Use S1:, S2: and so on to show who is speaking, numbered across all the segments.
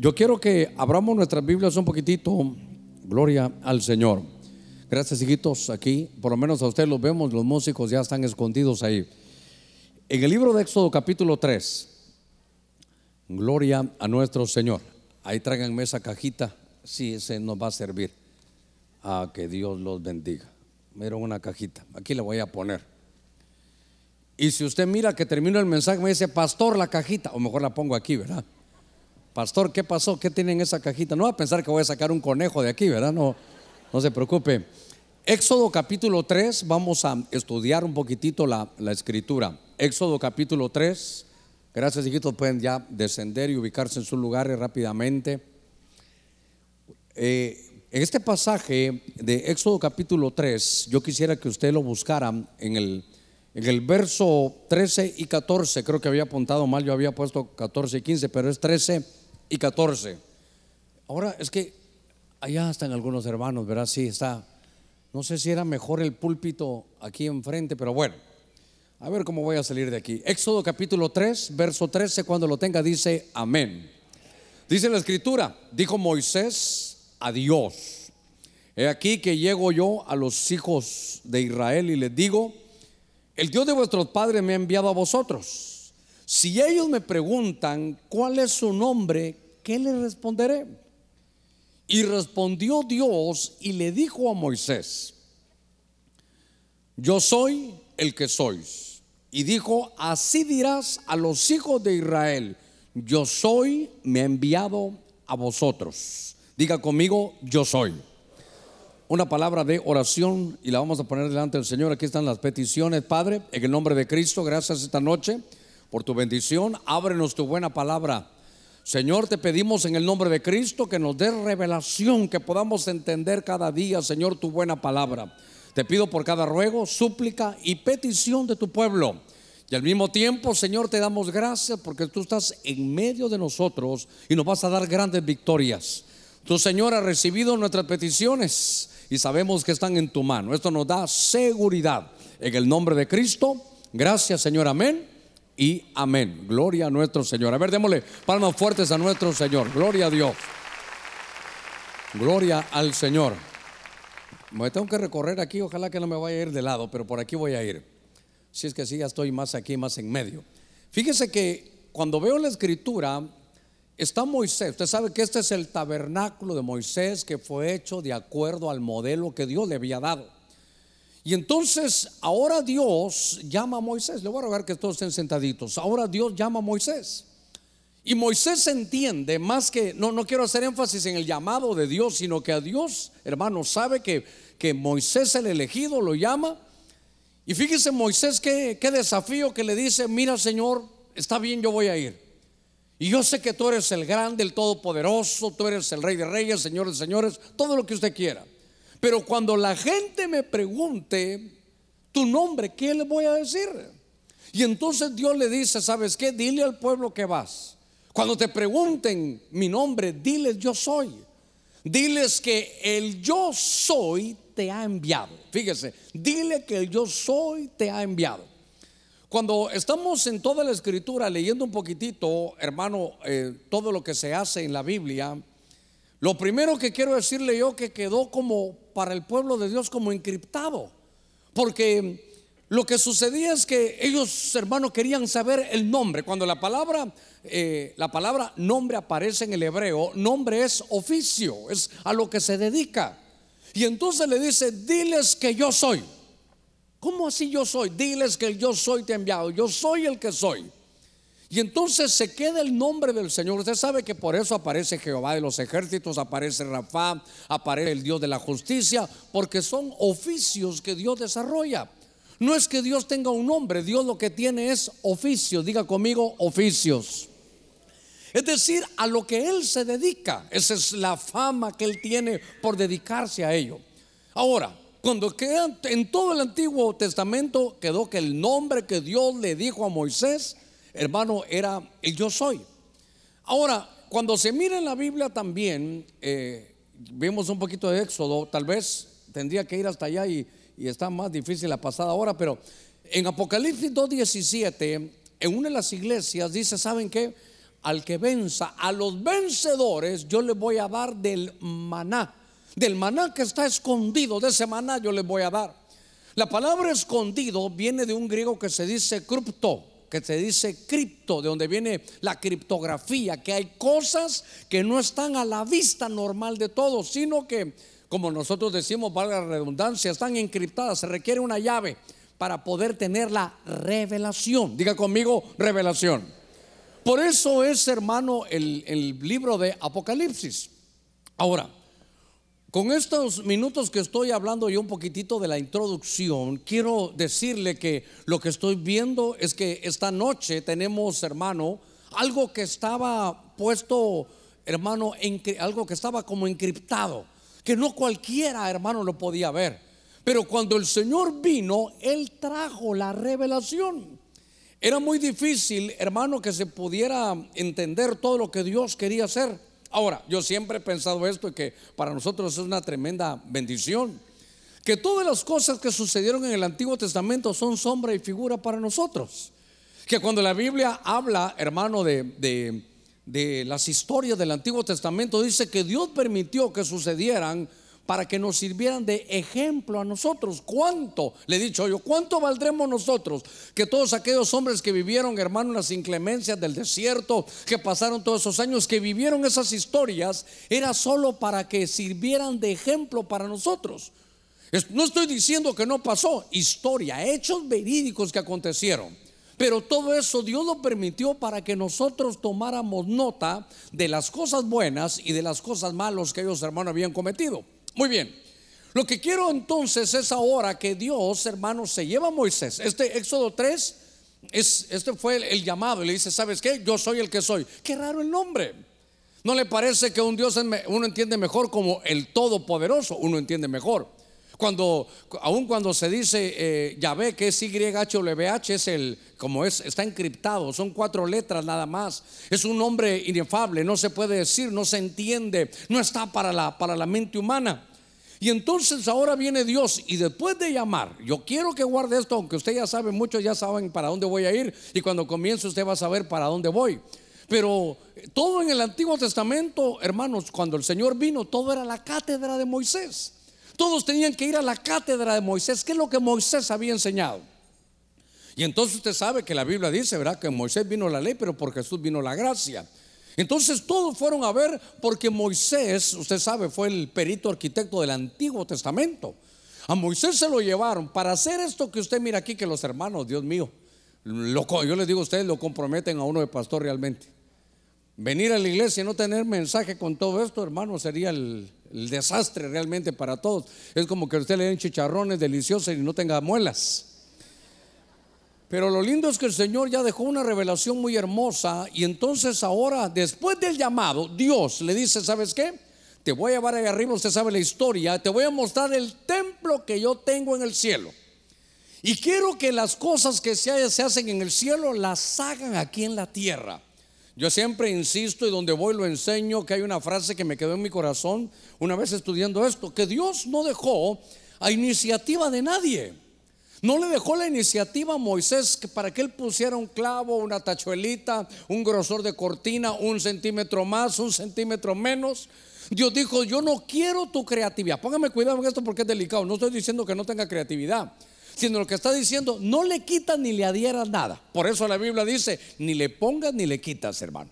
S1: Yo quiero que abramos nuestras Biblias un poquitito. Gloria al Señor. Gracias, hijitos, aquí. Por lo menos a ustedes los vemos, los músicos ya están escondidos ahí. En el libro de Éxodo capítulo 3, Gloria a nuestro Señor. Ahí tráiganme esa cajita, si ese nos va a servir. A que Dios los bendiga. Mira una cajita, aquí le voy a poner. Y si usted mira que termino el mensaje, me dice, pastor, la cajita, o mejor la pongo aquí, ¿verdad? Pastor, ¿qué pasó? ¿Qué tiene en esa cajita? No va a pensar que voy a sacar un conejo de aquí, ¿verdad? No, no se preocupe. Éxodo capítulo 3, vamos a estudiar un poquitito la, escritura. Éxodo capítulo 3, gracias hijitos, pueden ya descender y ubicarse en sus lugares rápidamente. Eh, en este pasaje de Éxodo capítulo 3, yo quisiera que usted lo buscara en el, en el verso 13 y 14, creo que había apuntado mal, yo había puesto 14 y 15, pero es 13 y 14. Ahora es que allá están algunos hermanos, ¿verdad? Sí, está. No sé si era mejor el púlpito aquí enfrente, pero bueno. A ver cómo voy a salir de aquí. Éxodo capítulo 3, verso 13, cuando lo tenga dice amén. Dice la escritura, dijo Moisés a Dios, he aquí que llego yo a los hijos de Israel y les digo, el Dios de vuestros padres me ha enviado a vosotros si ellos me preguntan cuál es su nombre, ¿qué les responderé? Y respondió Dios y le dijo a Moisés, yo soy el que sois. Y dijo, así dirás a los hijos de Israel, yo soy, me ha enviado a vosotros. Diga conmigo, yo soy. Una palabra de oración y la vamos a poner delante del Señor. Aquí están las peticiones, Padre, en el nombre de Cristo. Gracias esta noche por tu bendición. Ábrenos tu buena palabra. Señor, te pedimos en el nombre de Cristo que nos dé revelación, que podamos entender cada día, Señor, tu buena palabra. Te pido por cada ruego, súplica y petición de tu pueblo. Y al mismo tiempo, Señor, te damos gracias porque tú estás en medio de nosotros y nos vas a dar grandes victorias. Tu Señor ha recibido nuestras peticiones y sabemos que están en tu mano. Esto nos da seguridad. En el nombre de Cristo, gracias Señor, amén y amén. Gloria a nuestro Señor. A ver, démosle palmas fuertes a nuestro Señor. Gloria a Dios. Gloria al Señor. Me tengo que recorrer aquí, ojalá que no me vaya a ir de lado, pero por aquí voy a ir. Si es que sí, ya estoy más aquí, más en medio. Fíjese que cuando veo la escritura, está Moisés. Usted sabe que este es el tabernáculo de Moisés que fue hecho de acuerdo al modelo que Dios le había dado. Y entonces ahora Dios llama a Moisés. Le voy a rogar que todos estén sentaditos. Ahora Dios llama a Moisés. Y Moisés entiende más que, no, no quiero hacer énfasis en el llamado de Dios, sino que a Dios, hermano, sabe que, que Moisés el elegido lo llama. Y fíjese Moisés qué, qué desafío que le dice, mira Señor, está bien, yo voy a ir. Y yo sé que tú eres el grande, el todopoderoso, tú eres el rey de reyes, señores señores, todo lo que usted quiera. Pero cuando la gente me pregunte tu nombre, ¿qué le voy a decir? Y entonces Dios le dice, ¿sabes qué? Dile al pueblo que vas. Cuando te pregunten mi nombre, diles yo soy. Diles que el yo soy te ha enviado. Fíjese, dile que el yo soy te ha enviado. Cuando estamos en toda la escritura leyendo un poquitito, hermano, eh, todo lo que se hace en la Biblia, lo primero que quiero decirle yo que quedó como para el pueblo de Dios como encriptado. Porque lo que sucedía es que ellos, hermanos, querían saber el nombre. Cuando la palabra, eh, la palabra nombre aparece en el hebreo, nombre es oficio, es a lo que se dedica. Y entonces le dice, diles que yo soy. ¿Cómo así yo soy? Diles que yo soy te enviado. Yo soy el que soy. Y entonces se queda el nombre del Señor. Usted sabe que por eso aparece Jehová de los ejércitos, aparece Rafa, aparece el Dios de la justicia, porque son oficios que Dios desarrolla. No es que Dios tenga un nombre, Dios lo que tiene es oficios. Diga conmigo, oficios. Es decir, a lo que Él se dedica. Esa es la fama que Él tiene por dedicarse a ello. Ahora, cuando queda en todo el Antiguo Testamento quedó que el nombre que Dios le dijo a Moisés hermano, era el yo soy. Ahora, cuando se mira en la Biblia también, eh, vemos un poquito de Éxodo, tal vez tendría que ir hasta allá y, está más difícil la pasada hora, pero en Apocalipsis 2.17, en una de las iglesias dice, ¿saben qué? al que venza, a los vencedores, yo les voy a dar del maná. Del maná que está escondido, de ese maná yo les voy a dar. La palabra escondido viene de un griego que se dice cripto, que se dice cripto, de donde viene la criptografía, que hay cosas que no están a la vista normal de todos, sino que, como nosotros decimos, valga la redundancia, están encriptadas, se requiere una llave para poder tener la revelación. Diga conmigo, revelación. Por eso es, hermano, el, el libro de Apocalipsis. Ahora, con estos minutos que estoy hablando yo un poquitito de la introducción, quiero decirle que lo que estoy viendo es que esta noche tenemos, hermano, algo que estaba puesto, hermano, algo que estaba como encriptado, que no cualquiera, hermano, lo podía ver. Pero cuando el Señor vino, Él trajo la revelación. Era muy difícil, hermano, que se pudiera entender todo lo que Dios quería hacer. Ahora, yo siempre he pensado esto que para nosotros es una tremenda bendición. Que todas las cosas que sucedieron en el Antiguo Testamento son sombra y figura para nosotros. Que cuando la Biblia habla, hermano, de, de las historias del Antiguo Testamento, dice que Dios permitió que sucedieran para que nos sirvieran de ejemplo a nosotros. ¿Cuánto? Le he dicho yo, ¿cuánto valdremos nosotros que todos aquellos hombres que vivieron, hermano, las inclemencias del desierto, que pasaron todos esos años, que vivieron esas historias, era solo para que sirvieran de ejemplo para nosotros? No estoy diciendo que no pasó, historia, hechos verídicos que acontecieron. Pero todo eso Dios lo permitió para que nosotros tomáramos nota de las cosas buenas y de las cosas malas que ellos, hermanos, habían cometido. Muy bien. Lo que quiero entonces es ahora que Dios, hermanos, se lleva a Moisés. Este Éxodo 3, es, este fue el, llamado. Y le dice, ¿sabes qué? Yo soy el que soy. Qué raro el nombre. ¿No le parece que un Dios uno entiende mejor como el Todopoderoso? Uno entiende mejor. Cuando, aun cuando se dice eh, Yahvé, que es YHWH, es el, como es, está encriptado, son cuatro letras nada más. Es un nombre inefable, no se puede decir, no se entiende, no está para la, para la mente humana. Y entonces ahora viene Dios y después de llamar, yo quiero que guarde esto, aunque usted ya sabe, muchos ya saben para dónde voy a ir y cuando comience usted va a saber para dónde voy. Pero todo en el Antiguo Testamento, hermanos, cuando el Señor vino, todo era la cátedra de Moisés. Todos tenían que ir a la cátedra de Moisés, que es lo que Moisés había enseñado. Y entonces usted sabe que la Biblia dice, ¿verdad? Que Moisés vino la ley, pero por Jesús vino la gracia. Entonces todos fueron a ver porque Moisés, usted sabe, fue el perito arquitecto del Antiguo Testamento. A Moisés se lo llevaron para hacer esto que usted mira aquí, que los hermanos, Dios mío, yo les digo a ustedes, lo comprometen a uno de pastor realmente. Venir a la iglesia y no tener mensaje con todo esto, hermano, sería el, desastre realmente para todos. Es como que usted le den chicharrones deliciosos y no tenga muelas. Pero lo lindo es que el Señor ya dejó una revelación muy hermosa y entonces ahora, después del llamado, Dios le dice, ¿sabes qué? Te voy a llevar ahí arriba, usted sabe la historia, te voy a mostrar el templo que yo tengo en el cielo. Y quiero que las cosas que se hacen en el cielo las hagan aquí en la tierra. Yo siempre insisto y donde voy lo enseño que hay una frase que me quedó en mi corazón una vez estudiando esto, que Dios no dejó a iniciativa de nadie. No le dejó la iniciativa a Moisés para que él pusiera un clavo, una tachuelita, un grosor de cortina, un centímetro más, un centímetro menos. Dios dijo, yo no quiero tu creatividad. Póngame cuidado en esto porque es delicado. No estoy diciendo que no tenga creatividad, sino lo que está diciendo, no le quitas ni le adhieras nada. Por eso la Biblia dice, ni le pongas ni le quitas, hermano.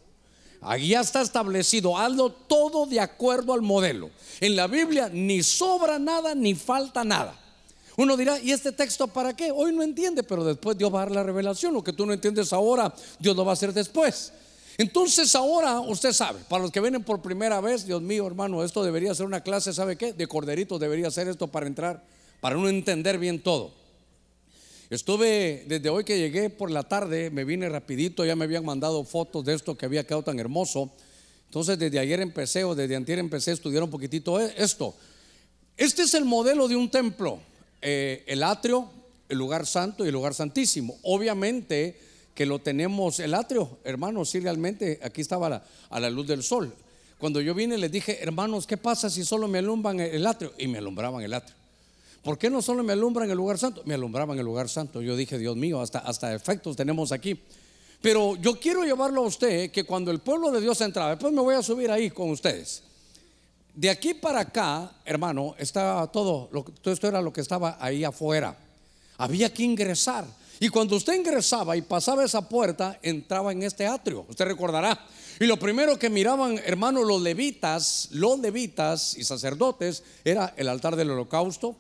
S1: Ahí ya está establecido, hazlo todo de acuerdo al modelo. En la Biblia ni sobra nada ni falta nada. Uno dirá, ¿y este texto para qué? Hoy no entiende, pero después Dios va a dar la revelación. Lo que tú no entiendes ahora, Dios lo va a hacer después. Entonces ahora usted sabe, para los que vienen por primera vez, Dios mío hermano, esto debería ser una clase, ¿sabe qué? De corderitos debería ser esto para entrar, para uno entender bien todo. Estuve, desde hoy que llegué por la tarde, me vine rapidito, ya me habían mandado fotos de esto que había quedado tan hermoso. Entonces desde ayer empecé o desde antier empecé a estudiar un poquitito e-, esto. Este es el modelo de un templo. Eh, el atrio, el lugar santo y el lugar santísimo. Obviamente que lo tenemos, el atrio, hermanos, sí realmente aquí estaba a la luz del sol. Cuando yo vine les dije, hermanos, ¿qué pasa si solo me alumbran el atrio? Y me alumbraban el atrio. ¿Por qué no solo me alumbran el lugar santo? Me alumbraban el lugar santo. Yo dije, Dios mío, hasta, hasta efectos tenemos aquí. Pero yo quiero llevarlo a usted que cuando el pueblo de Dios entraba, después me voy a subir ahí con ustedes. De aquí para acá, hermano, estaba todo, todo esto era lo que estaba ahí afuera. Había que ingresar. Y cuando usted ingresaba y pasaba esa puerta, entraba en este atrio. Usted recordará. Y lo primero que miraban, hermano, los levitas, los levitas y sacerdotes, era el altar del holocausto.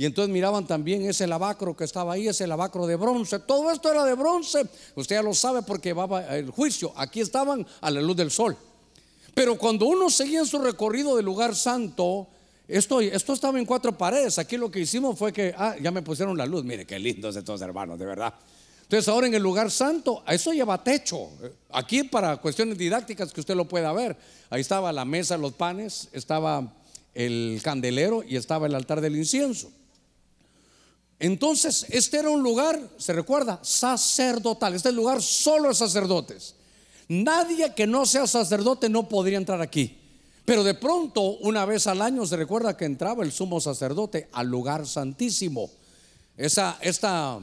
S1: Y entonces miraban también ese lavacro que estaba ahí, ese lavacro de bronce. Todo esto era de bronce. Usted ya lo sabe porque va el juicio. Aquí estaban a la luz del sol. Pero cuando uno seguía su recorrido del lugar santo, esto, esto estaba en cuatro paredes. Aquí lo que hicimos fue que, ah, ya me pusieron la luz. Mire qué lindos estos hermanos, de verdad. Entonces ahora en el lugar santo, eso lleva techo. Aquí para cuestiones didácticas que usted lo pueda ver. Ahí estaba la mesa, los panes, estaba el candelero y estaba el altar del incienso. Entonces, este era un lugar, se recuerda, sacerdotal. Este lugar solo de sacerdotes. Nadie que no sea sacerdote no podría entrar aquí. Pero de pronto, una vez al año, se recuerda que entraba el sumo sacerdote al lugar santísimo. Esa, esta,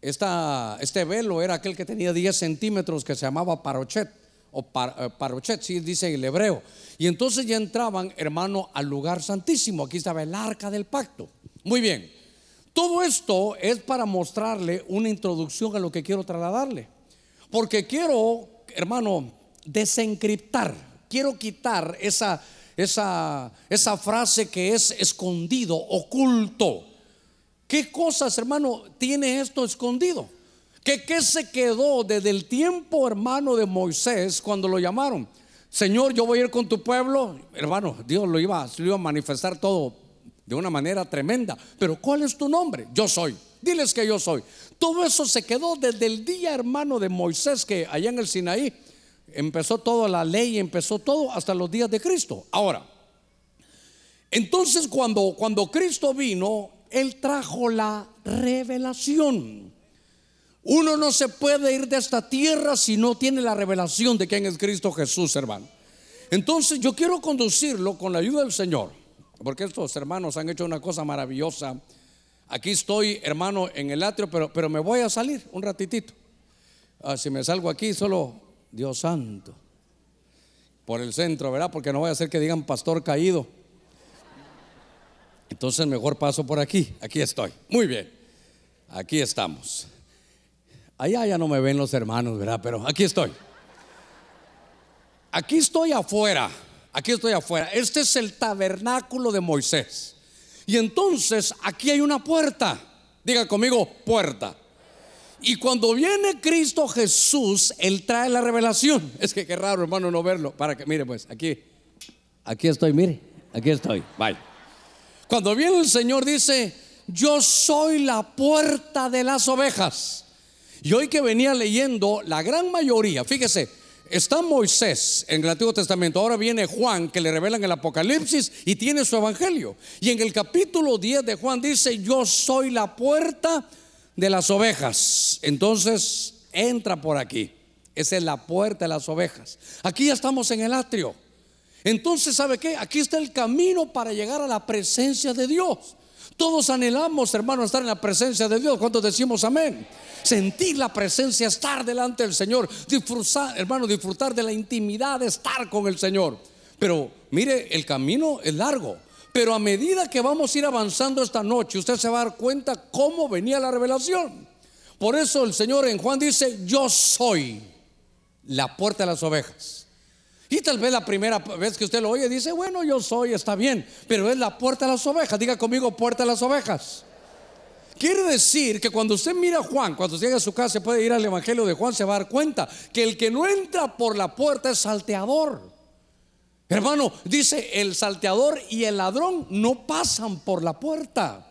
S1: esta, este velo era aquel que tenía 10 centímetros que se llamaba parochet o eh, parochet, sí dice el hebreo. Y entonces ya entraban, hermano, al lugar santísimo. Aquí estaba el arca del pacto. Muy bien. Todo esto es para mostrarle una introducción a lo que quiero trasladarle. Porque quiero hermano, desencriptar. Quiero quitar esa, esa, esa frase que es escondido, oculto. ¿Qué cosas, hermano, tiene esto escondido? ¿Qué, ¿Qué se quedó desde el tiempo, hermano, de Moisés cuando lo llamaron? Señor, yo voy a ir con tu pueblo. Hermano, Dios lo iba, lo iba a manifestar todo de una manera tremenda. Pero ¿cuál es tu nombre? Yo soy. Diles que yo soy. Todo eso se quedó desde el día, hermano, de Moisés, que allá en el Sinaí empezó toda la ley, empezó todo hasta los días de Cristo. Ahora, entonces cuando, cuando Cristo vino, Él trajo la revelación. Uno no se puede ir de esta tierra si no tiene la revelación de quién es Cristo Jesús, hermano. Entonces yo quiero conducirlo con la ayuda del Señor, porque estos hermanos han hecho una cosa maravillosa Aquí estoy, hermano, en el atrio, pero, pero me voy a salir un ratitito. Ah, si me salgo aquí, solo Dios santo. Por el centro, ¿verdad? Porque no voy a hacer que digan pastor caído. Entonces mejor paso por aquí. Aquí estoy. Muy bien. Aquí estamos. Allá ya no me ven los hermanos, ¿verdad? Pero aquí estoy. Aquí estoy afuera. Aquí estoy afuera. Este es el tabernáculo de Moisés. Y entonces aquí hay una puerta. Diga conmigo, puerta. Y cuando viene Cristo Jesús, Él trae la revelación. Es que qué raro, hermano, no verlo. Para que, mire, pues, aquí, aquí estoy, mire, aquí estoy. Vaya. Cuando viene el Señor, dice: Yo soy la puerta de las ovejas. Y hoy que venía leyendo, la gran mayoría, fíjese, Está Moisés en el Antiguo Testamento, ahora viene Juan que le revelan el Apocalipsis y tiene su evangelio. Y en el capítulo 10 de Juan dice, yo soy la puerta de las ovejas. Entonces, entra por aquí. Esa es la puerta de las ovejas. Aquí ya estamos en el atrio. Entonces, ¿sabe qué? Aquí está el camino para llegar a la presencia de Dios. Todos anhelamos, hermano, estar en la presencia de Dios. ¿Cuántos decimos amén? sentir la presencia, estar delante del Señor, disfrutar, hermano, disfrutar de la intimidad de estar con el Señor. Pero mire, el camino es largo. Pero a medida que vamos a ir avanzando esta noche, usted se va a dar cuenta cómo venía la revelación. Por eso el Señor en Juan dice, yo soy la puerta de las ovejas. Y tal vez la primera vez que usted lo oye dice, bueno, yo soy, está bien, pero es la puerta de las ovejas. Diga conmigo, puerta de las ovejas. Quiere decir que cuando usted mira a Juan, cuando llega a su casa, puede ir al Evangelio de Juan, se va a dar cuenta que el que no entra por la puerta es salteador. Hermano, dice el salteador y el ladrón no pasan por la puerta.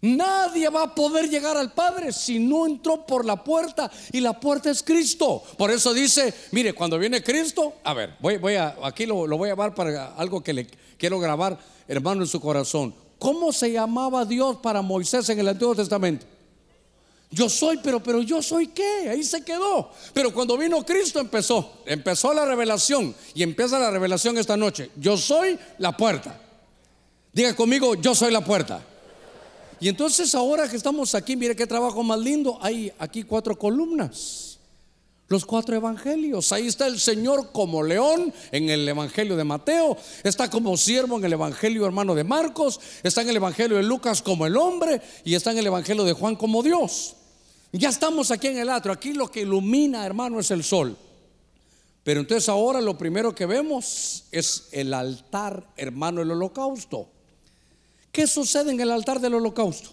S1: Nadie va a poder llegar al Padre si no entró por la puerta y la puerta es Cristo. Por eso dice, mire, cuando viene Cristo, a ver, voy, voy a, aquí lo, lo voy a llevar para algo que le quiero grabar, hermano, en su corazón. ¿Cómo se llamaba Dios para Moisés en el Antiguo Testamento? Yo soy, pero, pero yo soy qué? Ahí se quedó. Pero cuando vino Cristo empezó, empezó la revelación y empieza la revelación esta noche. Yo soy la puerta. Diga conmigo, yo soy la puerta. Y entonces ahora que estamos aquí, mire qué trabajo más lindo. Hay aquí cuatro columnas. Los cuatro evangelios. Ahí está el Señor como león en el evangelio de Mateo. Está como siervo en el evangelio hermano de Marcos. Está en el evangelio de Lucas como el hombre. Y está en el evangelio de Juan como Dios. Ya estamos aquí en el atrio. Aquí lo que ilumina, hermano, es el sol. Pero entonces ahora lo primero que vemos es el altar, hermano, el holocausto. ¿Qué sucede en el altar del holocausto?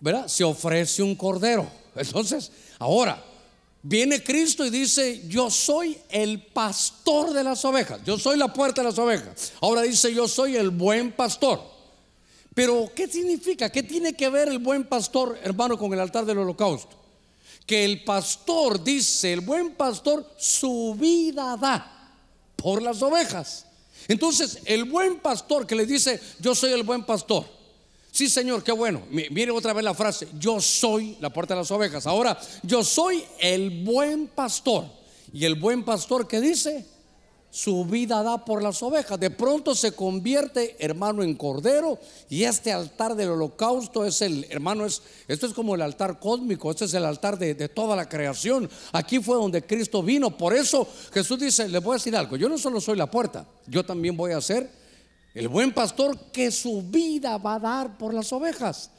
S1: ¿Verdad? Se ofrece un cordero. Entonces, ahora viene Cristo y dice, yo soy el pastor de las ovejas, yo soy la puerta de las ovejas. Ahora dice, yo soy el buen pastor. Pero, ¿qué significa? ¿Qué tiene que ver el buen pastor, hermano, con el altar del holocausto? Que el pastor, dice, el buen pastor, su vida da por las ovejas. Entonces, el buen pastor que le dice, yo soy el buen pastor Sí, Señor, qué bueno. Mire otra vez la frase, yo soy la puerta de las ovejas. Ahora, yo soy el buen pastor. Y el buen pastor que dice, su vida da por las ovejas. De pronto se convierte, hermano, en cordero. Y este altar del holocausto es el, hermano, es, esto es como el altar cósmico, este es el altar de, de toda la creación. Aquí fue donde Cristo vino. Por eso Jesús dice, le voy a decir algo, yo no solo soy la puerta, yo también voy a ser el buen pastor que su vida va a dar por las ovejas.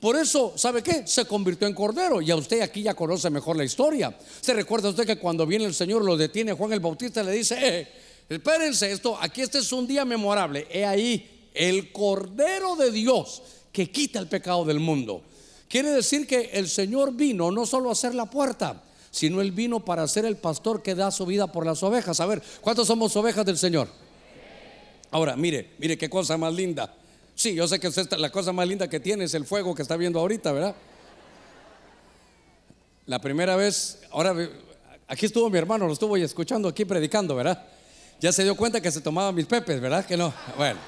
S1: Por eso, ¿sabe qué? Se convirtió en cordero. Y a usted aquí ya conoce mejor la historia. Se recuerda usted que cuando viene el Señor lo detiene Juan el Bautista le dice, eh, espérense, esto, aquí este es un día memorable. He ahí el cordero de Dios que quita el pecado del mundo. Quiere decir que el Señor vino no solo a hacer la puerta, sino Él vino para ser el pastor que da su vida por las ovejas. A ver, ¿cuántos somos ovejas del Señor? Ahora, mire, mire qué cosa más linda. Sí, yo sé que la cosa más linda que tiene es el fuego que está viendo ahorita, ¿verdad? La primera vez, ahora aquí estuvo mi hermano, lo estuvo escuchando aquí predicando, ¿verdad? Ya se dio cuenta que se tomaba mis pepes, ¿verdad? Que no. Bueno,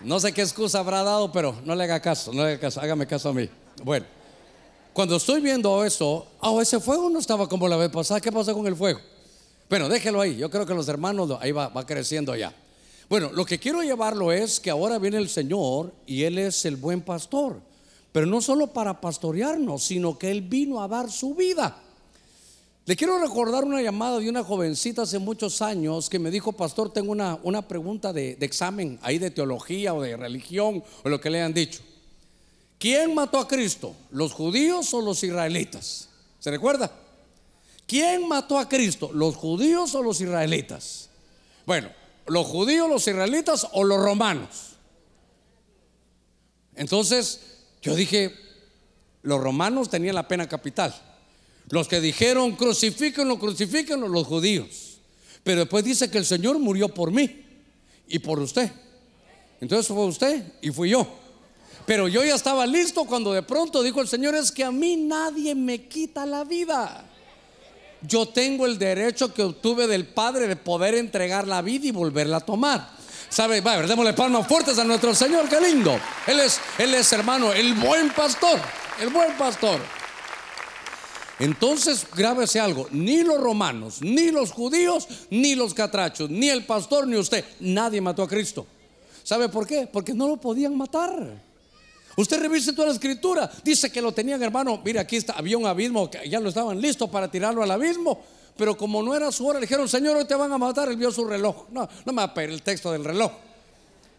S1: no sé qué excusa habrá dado, pero no le haga caso, no le haga caso, hágame caso a mí. Bueno, cuando estoy viendo eso, oh, ese fuego no estaba como la vez pasada, ¿qué pasó con el fuego? Bueno, déjelo ahí, yo creo que los hermanos, ahí va creciendo ya. Bueno, lo que quiero llevarlo es que ahora viene el Señor y Él es el buen pastor, pero no solo para pastorearnos, sino que Él vino a dar su vida. Le quiero recordar una llamada de una jovencita hace muchos años que me dijo, pastor, tengo una, una pregunta de, examen ahí de teología o de religión o lo que le han dicho. ¿Quién mató a Cristo? ¿Los judíos o los israelitas? ¿Se recuerda? ¿Quién mató a Cristo? ¿Los judíos o los israelitas? Bueno, los judíos, los israelitas o los romanos. Entonces yo dije, los romanos tenían la pena capital. Los que dijeron crucifíquenlo, crucifíquenlo, los judíos. Pero después dice que el Señor murió por mí y por usted. Entonces fue usted y fui yo. Pero yo ya estaba listo cuando de pronto dijo el Señor, es que a mí nadie me quita la vida yo tengo el derecho que obtuve del Padre de poder entregar la vida y volverla a tomar. ¿Sabe? Va, démosle palmas fuertes a nuestro Señor, qué lindo. Él es, él es hermano, el buen pastor, el buen pastor. Entonces, grábese algo, ni los romanos, ni los judíos, ni los catrachos, ni el pastor, ni usted, nadie mató a Cristo. ¿Sabe por qué? Porque no lo podían matar. Usted revise toda la escritura. Dice que lo tenían, hermano. Mira, aquí está, había un abismo que ya lo estaban listos para tirarlo al abismo. Pero como no era su hora, le dijeron, Señor, hoy te van a matar. Él vio su reloj. No, no me va a pedir el texto del reloj.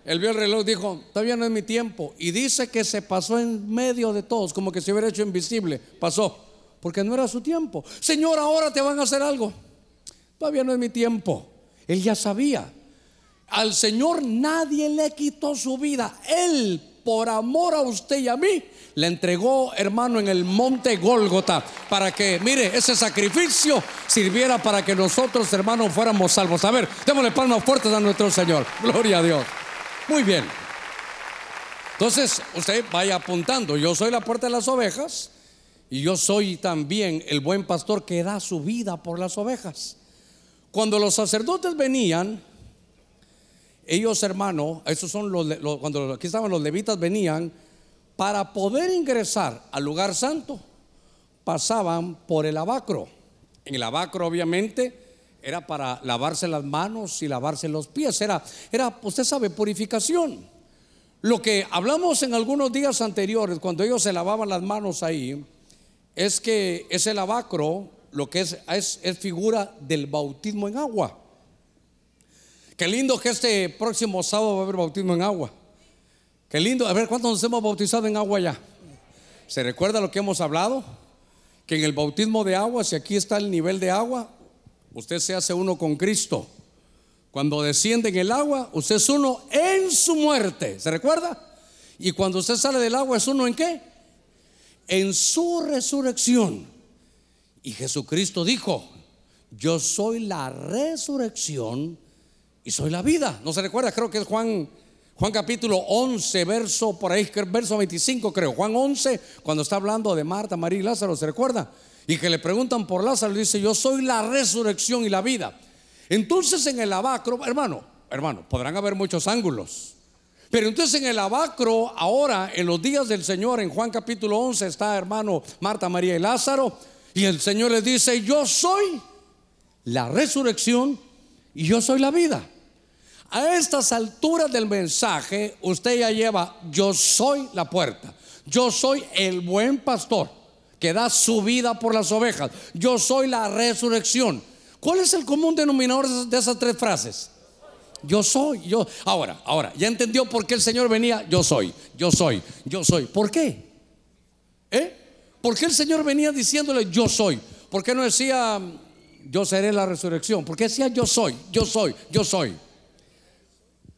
S1: Él vio el reloj, dijo, todavía no es mi tiempo. Y dice que se pasó en medio de todos, como que se hubiera hecho invisible. Pasó, porque no era su tiempo. Señor, ahora te van a hacer algo. Todavía no es mi tiempo. Él ya sabía. Al Señor nadie le quitó su vida. Él por amor a usted y a mí, le entregó, hermano, en el monte Gólgota, para que, mire, ese sacrificio sirviera para que nosotros, hermanos, fuéramos salvos. A ver, démosle palmas fuertes a nuestro Señor. Gloria a Dios. Muy bien. Entonces, usted vaya apuntando, yo soy la puerta de las ovejas y yo soy también el buen pastor que da su vida por las ovejas. Cuando los sacerdotes venían, ellos, hermano, esos son los, cuando aquí estaban los levitas, venían para poder ingresar al lugar santo, pasaban por el abacro. En el abacro, obviamente, era para lavarse las manos y lavarse los pies. Era, era, usted sabe, purificación. Lo que hablamos en algunos días anteriores, cuando ellos se lavaban las manos ahí, es que ese lavacro lo que es, es, es figura del bautismo en agua. Qué lindo que este próximo sábado va a haber bautismo en agua. Qué lindo. A ver, ¿cuántos nos hemos bautizado en agua ya? ¿Se recuerda lo que hemos hablado? Que en el bautismo de agua, si aquí está el nivel de agua, usted se hace uno con Cristo. Cuando desciende en el agua, usted es uno en su muerte. ¿Se recuerda? Y cuando usted sale del agua, ¿es uno en qué? En su resurrección. Y Jesucristo dijo, yo soy la resurrección y soy la vida. ¿No se recuerda? Creo que es Juan, Juan capítulo 11, verso por ahí, verso 25 creo. Juan 11, cuando está hablando de Marta, María y Lázaro, ¿se recuerda? Y que le preguntan por Lázaro, dice, yo soy la resurrección y la vida. Entonces en el abacro, hermano, hermano, podrán haber muchos ángulos. Pero entonces en el abacro, ahora, en los días del Señor, en Juan capítulo 11, está hermano Marta, María y Lázaro. Y el Señor les dice, yo soy la resurrección y yo soy la vida. A estas alturas del mensaje, usted ya lleva, yo soy la puerta, yo soy el buen pastor que da su vida por las ovejas, yo soy la resurrección. ¿Cuál es el común denominador de esas tres frases? Yo soy, yo. Ahora, ahora, ya entendió por qué el Señor venía, yo soy, yo soy, yo soy. ¿Por qué? ¿Eh? ¿Por qué el Señor venía diciéndole yo soy? ¿Por qué no decía yo seré la resurrección? ¿Por qué decía yo soy, yo soy, yo soy?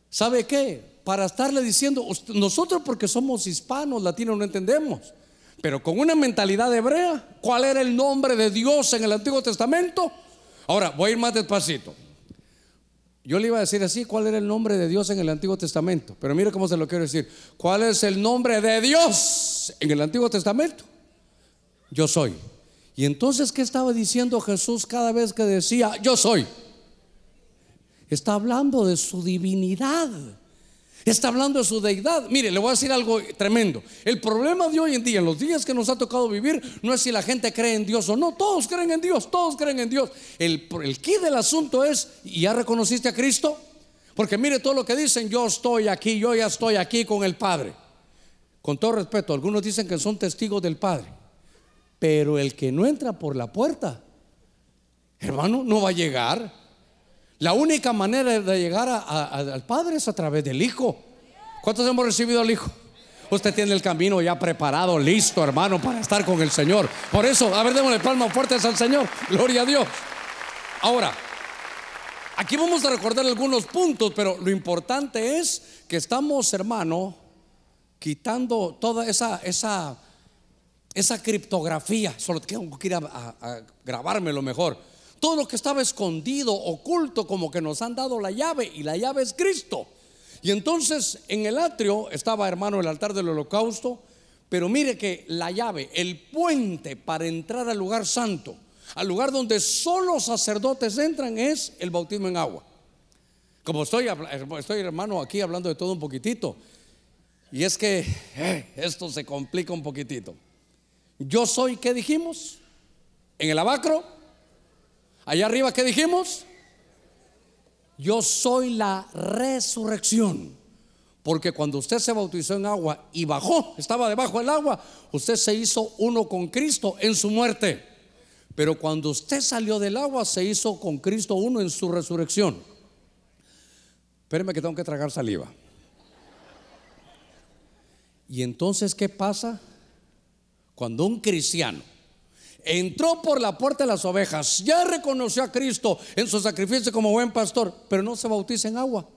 S1: ¿Sabe qué? Para estarle diciendo, nosotros porque somos hispanos, latinos, no entendemos. Pero con una mentalidad hebrea, ¿cuál era el nombre de Dios en el Antiguo Testamento? Ahora, voy a ir más despacito. Yo le iba a decir así, ¿cuál era el nombre de Dios en el Antiguo Testamento? Pero mire cómo se lo quiero decir. ¿Cuál es el nombre de Dios en el Antiguo Testamento? Yo soy. Y entonces, ¿qué estaba diciendo Jesús cada vez que decía, yo soy? Está hablando de su divinidad. Está hablando de su deidad. Mire, le voy a decir algo tremendo. El problema de hoy en día, en los días que nos ha tocado vivir, no es si la gente cree en Dios o no. Todos creen en Dios, todos creen en Dios. El, el del asunto es, ¿y ya reconociste a Cristo? Porque mire todo lo que dicen, yo estoy aquí, yo ya estoy aquí con el Padre. Con todo respeto, algunos dicen que son testigos del Padre. Pero el que no entra por la puerta, hermano, no va a llegar. La única manera de llegar al Padre es a través del Hijo. ¿Cuántos hemos recibido al Hijo? Usted tiene el camino ya preparado, listo, hermano, para estar con el Señor. Por eso, a ver, démosle palmas fuertes al Señor. Gloria a Dios. Ahora, aquí vamos a recordar algunos puntos, pero lo importante es que estamos, hermano, quitando toda esa, esa, esa criptografía. Solo tengo que ir a, a grabármelo mejor todo lo que estaba escondido, oculto, como que nos han dado la llave y la llave es Cristo. Y entonces en el atrio estaba, hermano, el altar del holocausto, pero mire que la llave, el puente para entrar al lugar santo, al lugar donde solo sacerdotes entran, es el bautismo en agua. Como estoy, estoy hermano, aquí hablando de todo un poquitito. Y es que eh, esto se complica un poquitito. Yo soy, ¿qué dijimos? En el abacro Allá arriba, ¿qué dijimos? Yo soy la resurrección. Porque cuando usted se bautizó en agua y bajó, estaba debajo del agua, usted se hizo uno con Cristo en su muerte. Pero cuando usted salió del agua, se hizo con Cristo uno en su resurrección. Espéreme que tengo que tragar saliva. Y entonces, ¿qué pasa? Cuando un cristiano entró por la puerta de las ovejas, ya reconoció a Cristo en su sacrificio como buen pastor, pero no se bautiza en agua.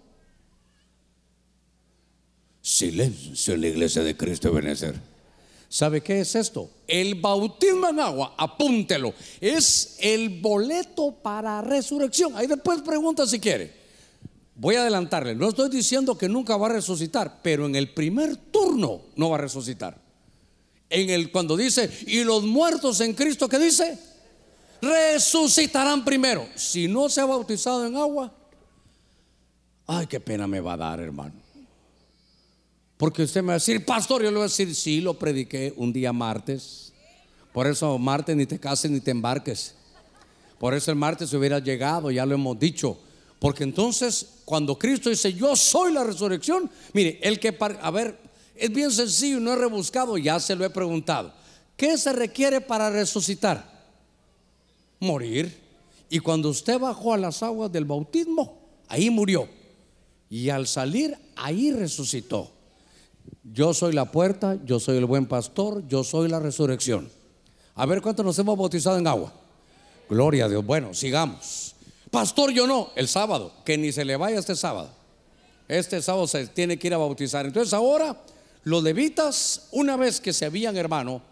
S1: Silencio en la iglesia de Cristo de Benecer. ¿Sabe qué es esto? El bautismo en agua, apúntelo, es el boleto para resurrección. Ahí después pregunta si quiere. Voy a adelantarle, no estoy diciendo que nunca va a resucitar, pero en el primer turno no va a resucitar en el cuando dice, y los muertos en Cristo, ¿qué dice? Resucitarán primero. Si no se ha bautizado en agua, ay, qué pena me va a dar, hermano. Porque usted me va a decir, pastor, yo le voy a decir, sí, lo prediqué un día martes. Por eso martes ni te cases ni te embarques. Por eso el martes hubiera llegado, ya lo hemos dicho. Porque entonces, cuando Cristo dice, yo soy la resurrección, mire, el que, a ver, es bien sencillo, no he rebuscado, ya se lo he preguntado. ¿qué se requiere para resucitar? Morir. Y cuando usted bajó a las aguas del bautismo, ahí murió. Y al salir, ahí resucitó. Yo soy la puerta, yo soy el buen pastor, yo soy la resurrección. A ver cuántos nos hemos bautizado en agua. Gloria a Dios. Bueno, sigamos. Pastor, yo no. El sábado, que ni se le vaya este sábado. Este sábado se tiene que ir a bautizar. Entonces ahora los levitas, una vez que se habían, hermano,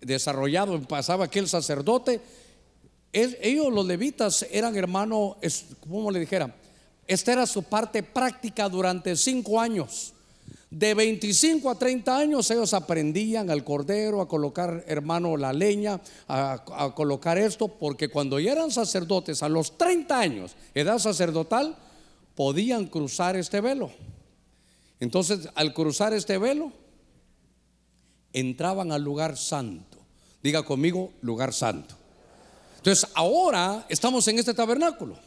S1: desarrollado, pasaba aquel sacerdote, ellos los levitas eran, hermano, como le dijera, esta era su parte práctica durante cinco años. De 25 a 30 años ellos aprendían al cordero, a colocar, hermano, la leña, a, colocar esto, porque cuando ya eran sacerdotes, a los 30 años, edad sacerdotal, podían cruzar este velo. Entonces, al cruzar este velo, entraban al lugar santo. Diga conmigo, lugar santo. Entonces, ahora estamos en este tabernáculo.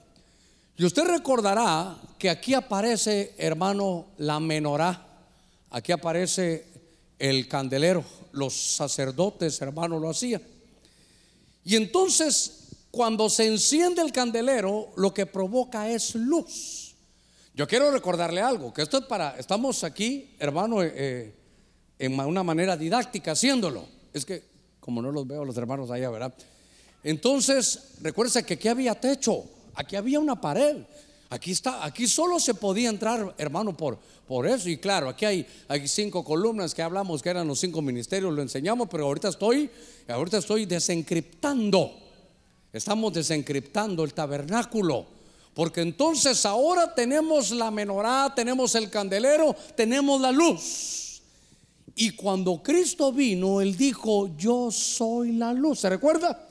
S1: Y usted recordará que aquí aparece, hermano, la menorá Aquí aparece el candelero. Los sacerdotes, hermanos, lo hacían. Y entonces, cuando se enciende el candelero, lo que provoca es luz. Yo quiero recordarle algo, que esto es para, estamos aquí, hermano, eh, eh, en una manera didáctica haciéndolo. Es que, como no los veo los hermanos allá, ¿verdad? Entonces, recuérdese que aquí había techo, aquí había una pared. Aquí está, aquí solo se podía entrar, hermano, por, por eso. Y claro, aquí hay, hay cinco columnas que hablamos que eran los cinco ministerios, lo enseñamos, pero ahorita estoy, ahorita estoy desencriptando. Estamos desencriptando el tabernáculo. Porque entonces ahora tenemos la menorá, tenemos el candelero, tenemos la luz. Y cuando Cristo vino, Él dijo, yo soy la luz. ¿Se recuerda?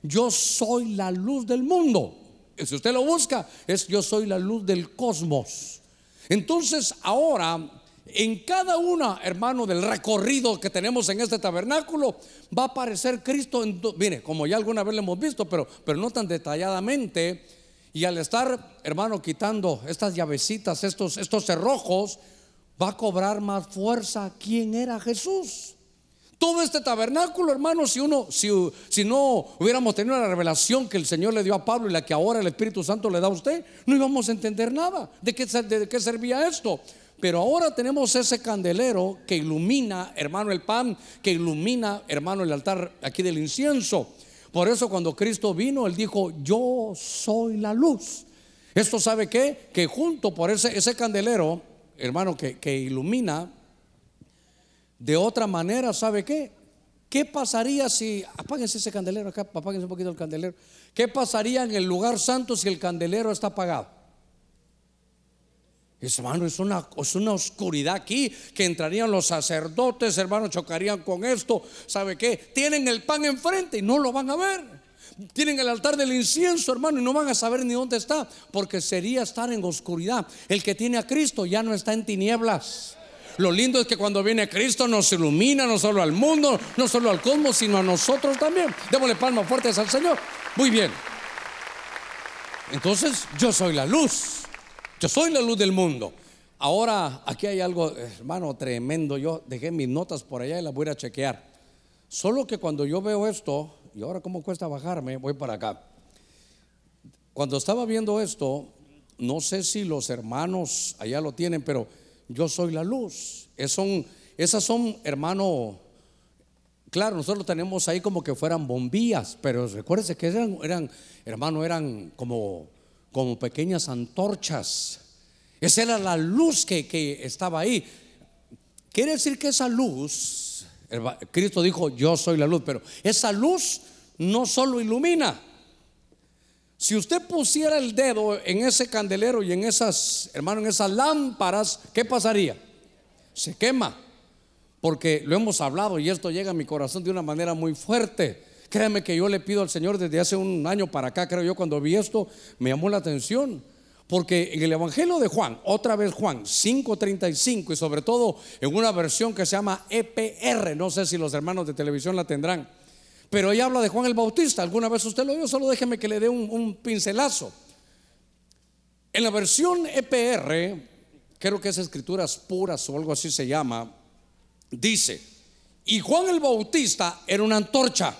S1: Yo soy la luz del mundo. Si usted lo busca, es yo soy la luz del cosmos. Entonces ahora, en cada una, hermano, del recorrido que tenemos en este tabernáculo, va a aparecer Cristo. Mire, como ya alguna vez lo hemos visto, pero, pero no tan detalladamente. Y al estar, hermano, quitando estas llavecitas, estos, estos cerrojos, va a cobrar más fuerza quién era Jesús. Todo este tabernáculo, hermano, si uno, si, si no hubiéramos tenido la revelación que el Señor le dio a Pablo y la que ahora el Espíritu Santo le da a usted, no íbamos a entender nada de qué, de qué servía esto. Pero ahora tenemos ese candelero que ilumina, hermano, el pan, que ilumina, hermano, el altar aquí del incienso. Por eso cuando Cristo vino, Él dijo, yo soy la luz. Esto sabe qué? Que junto por ese, ese candelero, hermano, que, que ilumina, de otra manera, ¿sabe qué? ¿Qué pasaría si, apáguense ese candelero acá, apáguense un poquito el candelero. ¿Qué pasaría en el lugar santo si el candelero está apagado? Hermano, es una, es una oscuridad aquí que entrarían los sacerdotes, hermano, chocarían con esto. ¿Sabe qué? Tienen el pan enfrente y no lo van a ver. Tienen el altar del incienso, hermano, y no van a saber ni dónde está, porque sería estar en oscuridad. El que tiene a Cristo ya no está en tinieblas. Lo lindo es que cuando viene Cristo nos ilumina no solo al mundo, no solo al cosmos, sino a nosotros también. Démosle palmas fuertes al Señor. Muy bien. Entonces, yo soy la luz. Yo soy la luz del mundo. Ahora, aquí hay algo, hermano, tremendo. Yo dejé mis notas por allá y las voy a chequear. Solo que cuando yo veo esto, y ahora cómo cuesta bajarme, voy para acá. Cuando estaba viendo esto, no sé si los hermanos allá lo tienen, pero yo soy la luz. esas son, hermano, claro, nosotros tenemos ahí como que fueran bombillas, pero recuérdese que eran, eran hermano, eran como, como pequeñas antorchas. Esa era la luz que, que estaba ahí. Quiere decir que esa luz, Cristo dijo, yo soy la luz, pero esa luz no solo ilumina, si usted pusiera el dedo en ese candelero y en esas, hermano, en esas lámparas, ¿qué pasaría? Se quema. Porque lo hemos hablado y esto llega a mi corazón de una manera muy fuerte. Créame que yo le pido al Señor desde hace un año para acá, creo yo, cuando vi esto, me llamó la atención. Porque en el Evangelio de Juan, otra vez Juan 5.35 y sobre todo en una versión que se llama EPR, no sé si los hermanos de televisión la tendrán pero ella habla de Juan el Bautista. ¿Alguna vez usted lo vio? Solo déjeme que le dé un, pincelazo. En la versión EPR, creo que es escrituras puras o algo así se llama, dice, Y Juan el Bautista era una antorcha.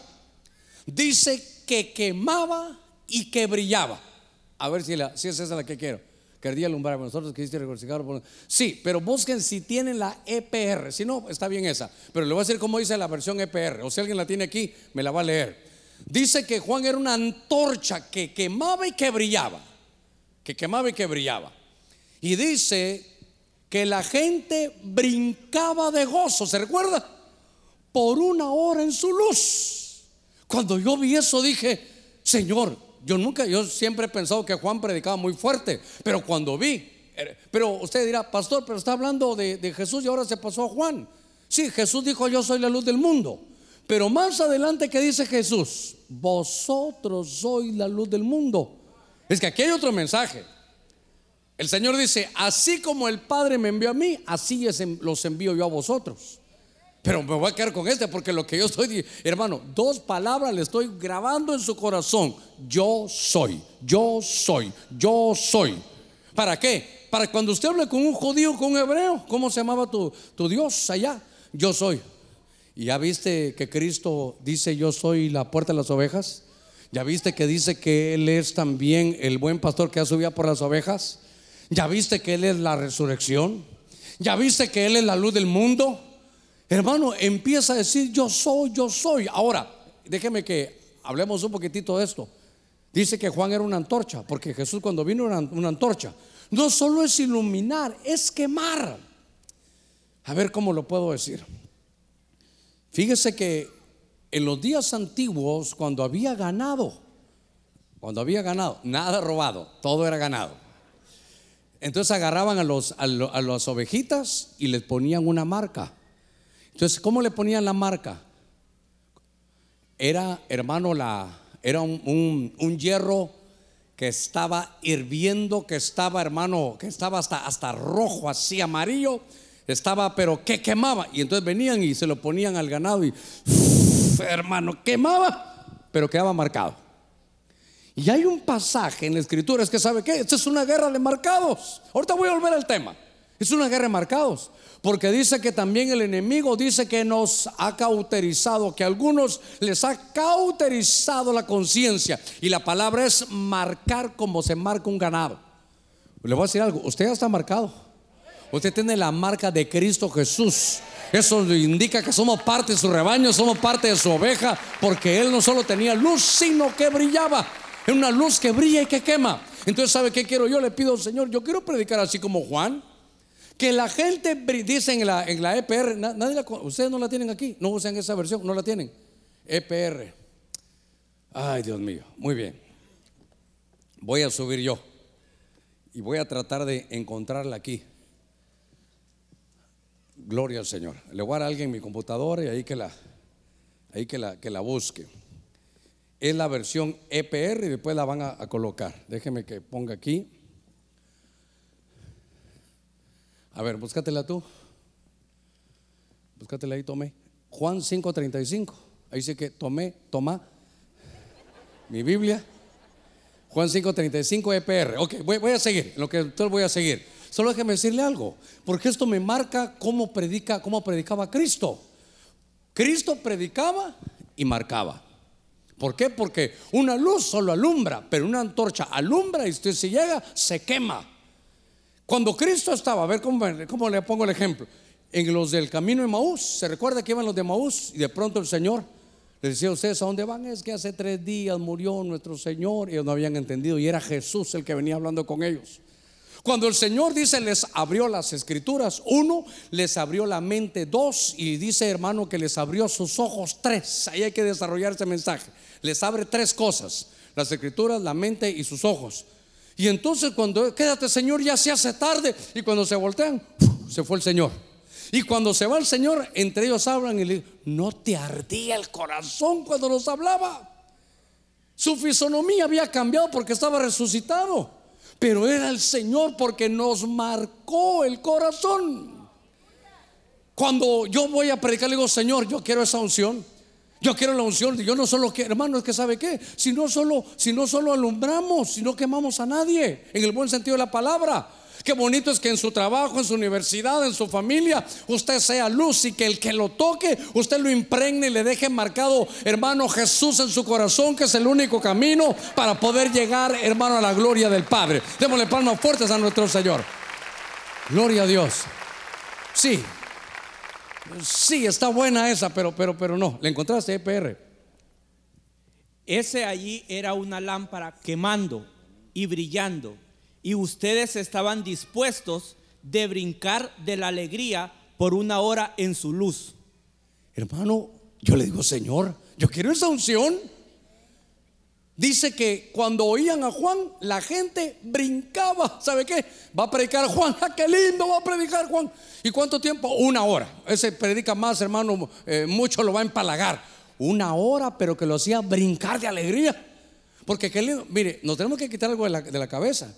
S1: Dice que quemaba y que brillaba. A ver si, la, si es esa la que quiero. Que ardía alumbrar. Nosotros quisiste regocijar. Sí, pero busquen si tienen la EPR. Si no, está bien esa. Pero le voy a decir cómo dice la versión EPR. O si alguien la tiene aquí, me la va a leer. Dice que Juan era una antorcha que quemaba y que brillaba. Que quemaba y que brillaba. Y dice que la gente brincaba de gozo. ¿Se recuerda? Por una hora en su luz. Cuando yo vi eso dije, Señor, yo nunca, yo siempre he pensado que Juan predicaba muy fuerte, pero cuando vi, eh, pero usted dirá, pastor, pero está hablando de, Jesús y ahora se pasó a Juan. Sí, Jesús dijo, yo soy la luz del mundo. Pero más adelante que dice Jesús, vosotros sois la luz del mundo. Es que aquí hay otro mensaje. El Señor dice, así como el Padre me envió a mí, así los envío yo a vosotros. Pero me voy a quedar con este porque lo que yo estoy, hermano, dos palabras le estoy grabando en su corazón. Yo soy, yo soy, yo soy. ¿Para qué? Para cuando usted hable con un judío, con un hebreo, ¿cómo se llamaba tu, tu Dios allá? Yo soy. ¿Y ya viste que Cristo dice yo soy la puerta de las ovejas? ¿Ya viste que dice que Él es también el buen pastor que ha subido por las ovejas? ¿Ya viste que Él es la resurrección? ¿Ya viste que Él es la luz del mundo? Hermano, empieza a decir yo soy, yo soy. Ahora, déjeme que hablemos un poquitito de esto. Dice que Juan era una antorcha, porque Jesús cuando vino era una antorcha. No solo es iluminar, es quemar. A ver cómo lo puedo decir. Fíjese que en los días antiguos, cuando había ganado, cuando había ganado, nada robado, todo era ganado. Entonces agarraban a, los, a las ovejitas y les ponían una marca. Entonces, ¿cómo le ponían la marca? Era, hermano, la, era un, hierro que estaba hirviendo, que estaba, hermano, que estaba hasta, hasta rojo, así amarillo, estaba, pero que quemaba. Y entonces venían y se lo ponían al ganado y, hermano, quemaba, pero quedaba marcado. Y hay un pasaje en la escritura, es que sabe qué, esta es una guerra de marcados. Ahorita voy a volver al tema. Es una guerra de marcados. Porque dice que también el enemigo dice que nos ha cauterizado, que a algunos les ha cauterizado la conciencia. Y la palabra es marcar como se marca un ganado. Le voy a decir algo, usted ya está marcado. Usted tiene la marca de Cristo Jesús. Eso indica que somos parte de su rebaño, somos parte de su oveja, porque Él no solo tenía luz, sino que brillaba. Es una luz que brilla y que quema. Entonces, ¿sabe qué quiero? Yo le pido, Señor, yo quiero predicar así como Juan. Que la gente dice en la, en la EPR, nadie ustedes no la tienen aquí, no usan esa versión, no la tienen. EPR. Ay, Dios mío, muy bien. Voy a subir yo y voy a tratar de encontrarla aquí. Gloria al Señor. Le voy a dar a alguien mi computadora y ahí que la, ahí que la, que la busque. Es la versión EPR y después la van a, a colocar. Déjeme que ponga aquí. A ver, búscatela tú. Búscatela ahí, tomé. Juan 5:35. Ahí dice que tomé, toma mi Biblia. Juan 5:35 EPR. Ok, voy, a seguir, lo que entonces voy a seguir. Solo déjeme decirle algo, porque esto me marca cómo predica, cómo predicaba Cristo. Cristo predicaba y marcaba. ¿Por qué? Porque una luz solo alumbra, pero una antorcha alumbra y usted si llega, se quema. Cuando Cristo estaba, a ver cómo, le pongo el ejemplo, en los del camino de Maús, ¿se recuerda que iban los de Maús? Y de pronto el Señor les decía a ustedes, ¿a dónde van? Es que hace tres días murió nuestro Señor. Ellos no habían entendido y era Jesús el que venía hablando con ellos. Cuando el Señor dice les abrió las escrituras, uno, les abrió la mente, dos, y dice hermano que les abrió sus ojos, tres. Ahí hay que desarrollar ese mensaje. Les abre tres cosas, las escrituras, la mente y sus ojos. Y entonces cuando quédate Señor ya se hace tarde y cuando se voltean, se fue el Señor. Y cuando se va el Señor, entre ellos hablan y le dicen, no te ardía el corazón cuando nos hablaba. Su fisonomía había cambiado porque estaba resucitado, pero era el Señor porque nos marcó el corazón. Cuando yo voy a predicar, le digo, Señor, yo quiero esa unción. Yo quiero la unción. Yo no solo quiero, hermano, es que sabe qué. Si no solo, si no solo alumbramos, si no quemamos a nadie, en el buen sentido de la palabra. Qué bonito es que en su trabajo, en su universidad, en su familia, usted sea luz y que el que lo toque, usted lo impregne y le deje marcado, hermano Jesús en su corazón, que es el único camino para poder llegar, hermano, a la gloria del Padre. Démosle palmas fuertes a nuestro Señor. Gloria a Dios. Sí, sí, está buena esa, pero, pero, pero no. ¿Le encontraste EPR?
S2: Ese allí era una lámpara quemando y brillando y ustedes estaban dispuestos de brincar de la alegría por una hora en su luz.
S1: Hermano, yo le digo, Señor, yo quiero esa unción. Dice que cuando oían a Juan, la gente brincaba. ¿Sabe qué? Va a predicar Juan. ¡Ah, qué lindo va a predicar Juan! ¿Y cuánto tiempo? Una hora. Ese predica más, hermano, eh, mucho lo va a empalagar. Una hora, pero que lo hacía brincar de alegría. Porque qué lindo. Mire, nos tenemos que quitar algo de la, cabeza.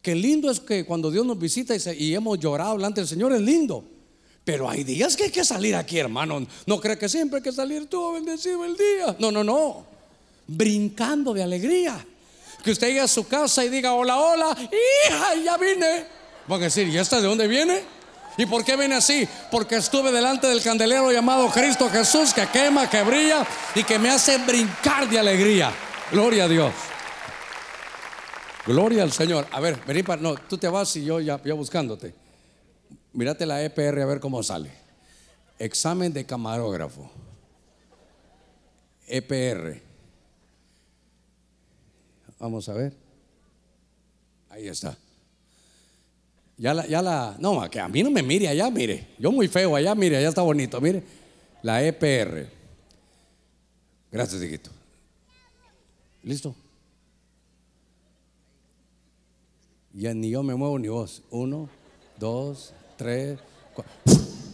S1: Qué lindo es que cuando Dios nos visita y, hemos llorado delante del Señor, es lindo. Pero hay días que hay que salir aquí, hermano. No cree que siempre hay que salir todo bendecido el día. No, no, no. Brincando de alegría. Que usted llegue a su casa y diga, hola, hola, hija, ya vine. Van a decir, ¿y esta de dónde viene? ¿Y por qué viene así? Porque estuve delante del candelero llamado Cristo Jesús, que quema, que brilla y que me hace brincar de alegría. Gloria a Dios. Gloria al Señor. A ver, vení para. No, tú te vas y yo ya, ya buscándote. Mírate la EPR a ver cómo sale. Examen de camarógrafo. EPR. Vamos a ver. Ahí está. Ya la, ya la, no, que a mí no me mire allá, mire. Yo muy feo allá, mire, allá está bonito, mire. La EPR. Gracias, hijito. ¿Listo? Ya ni yo me muevo ni vos. Uno, dos, tres, cuatro.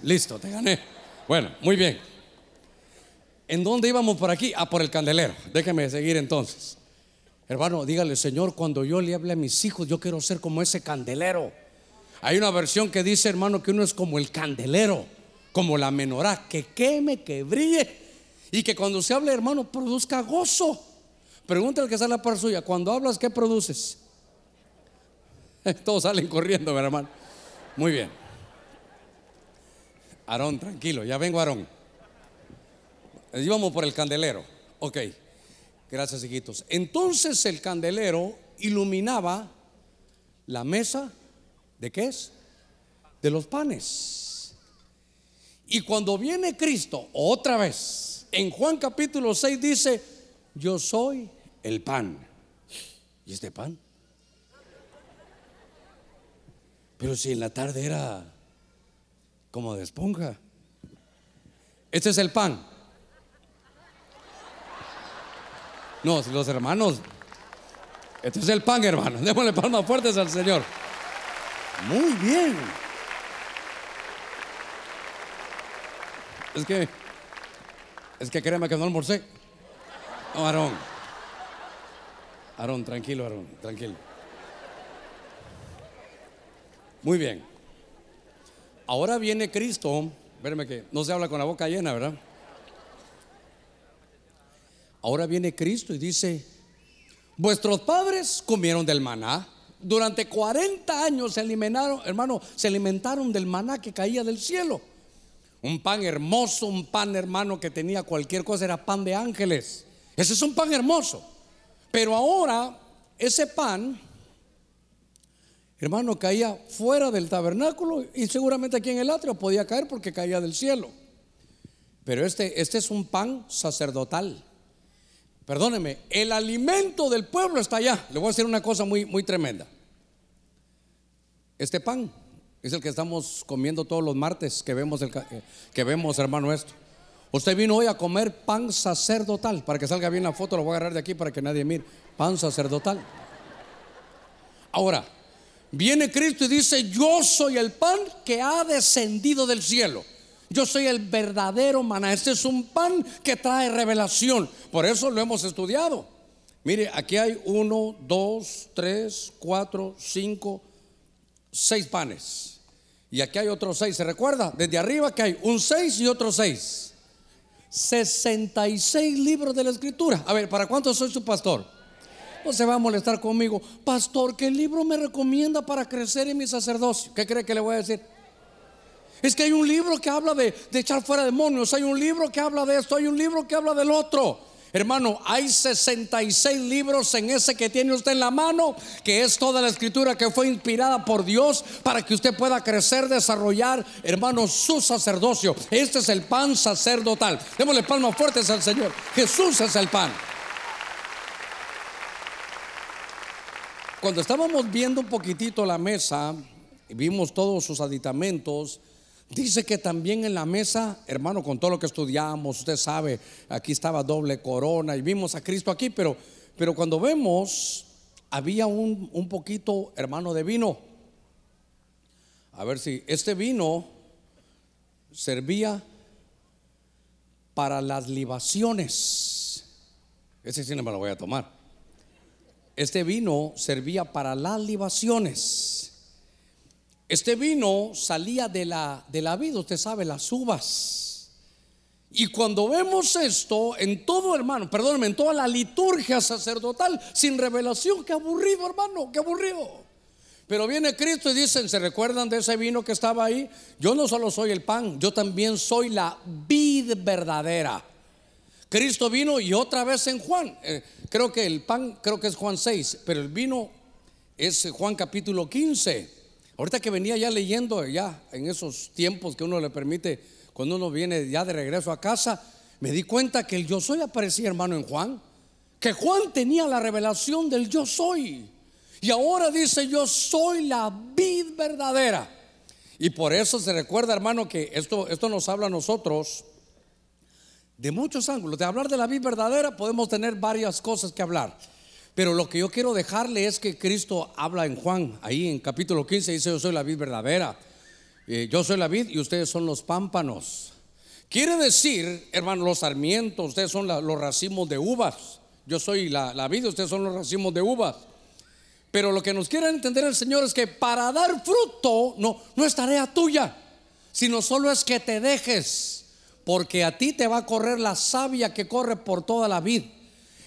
S1: Listo, te gané. Bueno, muy bien. ¿En dónde íbamos por aquí? Ah, por el candelero. Déjeme seguir entonces. Hermano, dígale, Señor, cuando yo le hable a mis hijos, yo quiero ser como ese candelero. Hay una versión que dice, hermano, que uno es como el candelero, como la menorá, que queme, que brille y que cuando se hable, hermano, produzca gozo. Pregúntale que sale la par suya, cuando hablas, ¿qué produces? Todos salen corriendo, hermano. Muy bien. Aarón, tranquilo, ya vengo, Aarón. Íbamos por el candelero. Ok, gracias, hijitos. Entonces el candelero iluminaba la mesa de qué es? De los panes. Y cuando viene Cristo, otra vez, en Juan capítulo 6 dice, yo soy el pan. ¿Y este pan? Pero si en la tarde era como de esponja. Este es el pan. No, los hermanos. Este es el pan, hermano. Démosle palmas fuertes al Señor. Muy bien. Es que, es que créeme que no almorcé. No, Aarón. Aarón, tranquilo, Aarón, tranquilo. Muy bien. Ahora viene Cristo. Verme que no se habla con la boca llena, ¿verdad? Ahora viene Cristo y dice, vuestros padres comieron del maná. Durante 40 años se alimentaron, hermano, se alimentaron del maná que caía del cielo. Un pan hermoso, un pan hermano que tenía cualquier cosa, era pan de ángeles. Ese es un pan hermoso. Pero ahora ese pan hermano, caía fuera del tabernáculo y seguramente aquí en el atrio podía caer porque caía del cielo. Pero este, este es un pan sacerdotal. Perdóneme, el alimento del pueblo está allá. Le voy a decir una cosa muy, muy tremenda. Este pan es el que estamos comiendo todos los martes que vemos, el, que vemos hermano, esto. Usted vino hoy a comer pan sacerdotal. Para que salga bien la foto, lo voy a agarrar de aquí para que nadie mire. Pan sacerdotal. Ahora, Viene Cristo y dice, yo soy el pan que ha descendido del cielo. Yo soy el verdadero maná. Este es un pan que trae revelación. Por eso lo hemos estudiado. Mire, aquí hay uno, dos, tres, cuatro, cinco, seis panes. Y aquí hay otros seis. ¿Se recuerda? Desde arriba que hay un seis y otro seis. 66 libros de la escritura. A ver, ¿para cuántos soy su pastor? No se va a molestar conmigo. Pastor, ¿qué libro me recomienda para crecer en mi sacerdocio? ¿Qué cree que le voy a decir? Es que hay un libro que habla de, echar fuera demonios, hay un libro que habla de esto, hay un libro que habla del otro. Hermano, hay 66 libros en ese que tiene usted en la mano, que es toda la escritura que fue inspirada por Dios para que usted pueda crecer, desarrollar, hermano, su sacerdocio. Este es el pan sacerdotal. Démosle palmas fuertes al Señor. Jesús es el pan. Cuando estábamos viendo un poquitito la mesa, vimos todos sus aditamentos, Dice que también en la mesa, hermano, con todo lo que estudiamos, usted sabe, aquí estaba doble corona y vimos a Cristo aquí, pero, pero cuando vemos, había un, un poquito, hermano, de vino. A ver si este vino servía para las libaciones. Ese sí no me lo voy a tomar. Este vino servía para las libaciones. Este vino salía de la, de la vida, usted sabe, las uvas. Y cuando vemos esto en todo, hermano, perdónenme, en toda la liturgia sacerdotal, sin revelación, qué aburrido, hermano, qué aburrido. Pero viene Cristo y dicen, ¿se recuerdan de ese vino que estaba ahí? Yo no solo soy el pan, yo también soy la vid verdadera. Cristo vino y otra vez en Juan, eh, creo que el pan, creo que es Juan 6, pero el vino es Juan capítulo 15. Ahorita que venía ya leyendo, ya en esos tiempos que uno le permite, cuando uno viene ya de regreso a casa, me di cuenta que el yo soy aparecía, hermano, en Juan. Que Juan tenía la revelación del yo soy. Y ahora dice, yo soy la vid verdadera. Y por eso se recuerda, hermano, que esto, esto nos habla a nosotros de muchos ángulos. De hablar de la vid verdadera podemos tener varias cosas que hablar. Pero lo que yo quiero dejarle es que Cristo habla en Juan, ahí en capítulo 15, dice, yo soy la vid verdadera. Eh, yo soy la vid y ustedes son los pámpanos. Quiere decir, hermano, los sarmientos, ustedes son los racimos de uvas. Yo soy la, la vid, ustedes son los racimos de uvas. Pero lo que nos quiere entender el Señor es que para dar fruto no, no es tarea tuya, sino solo es que te dejes, porque a ti te va a correr la savia que corre por toda la vid.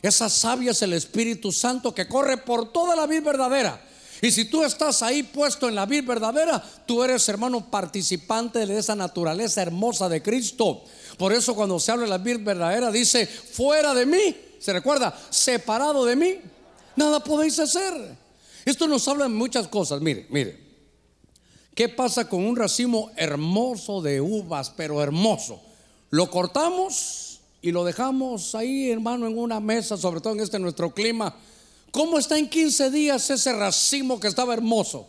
S1: Esa sabia es el Espíritu Santo que corre por toda la vida verdadera. Y si tú estás ahí puesto en la vida verdadera, tú eres hermano participante de esa naturaleza hermosa de Cristo. Por eso cuando se habla de la vida verdadera dice, fuera de mí, se recuerda, separado de mí, nada podéis hacer. Esto nos habla de muchas cosas. Mire, mire. ¿Qué pasa con un racimo hermoso de uvas, pero hermoso? Lo cortamos y lo dejamos ahí, hermano, en una mesa, sobre todo en este nuestro clima. ¿Cómo está en 15 días ese racimo que estaba hermoso?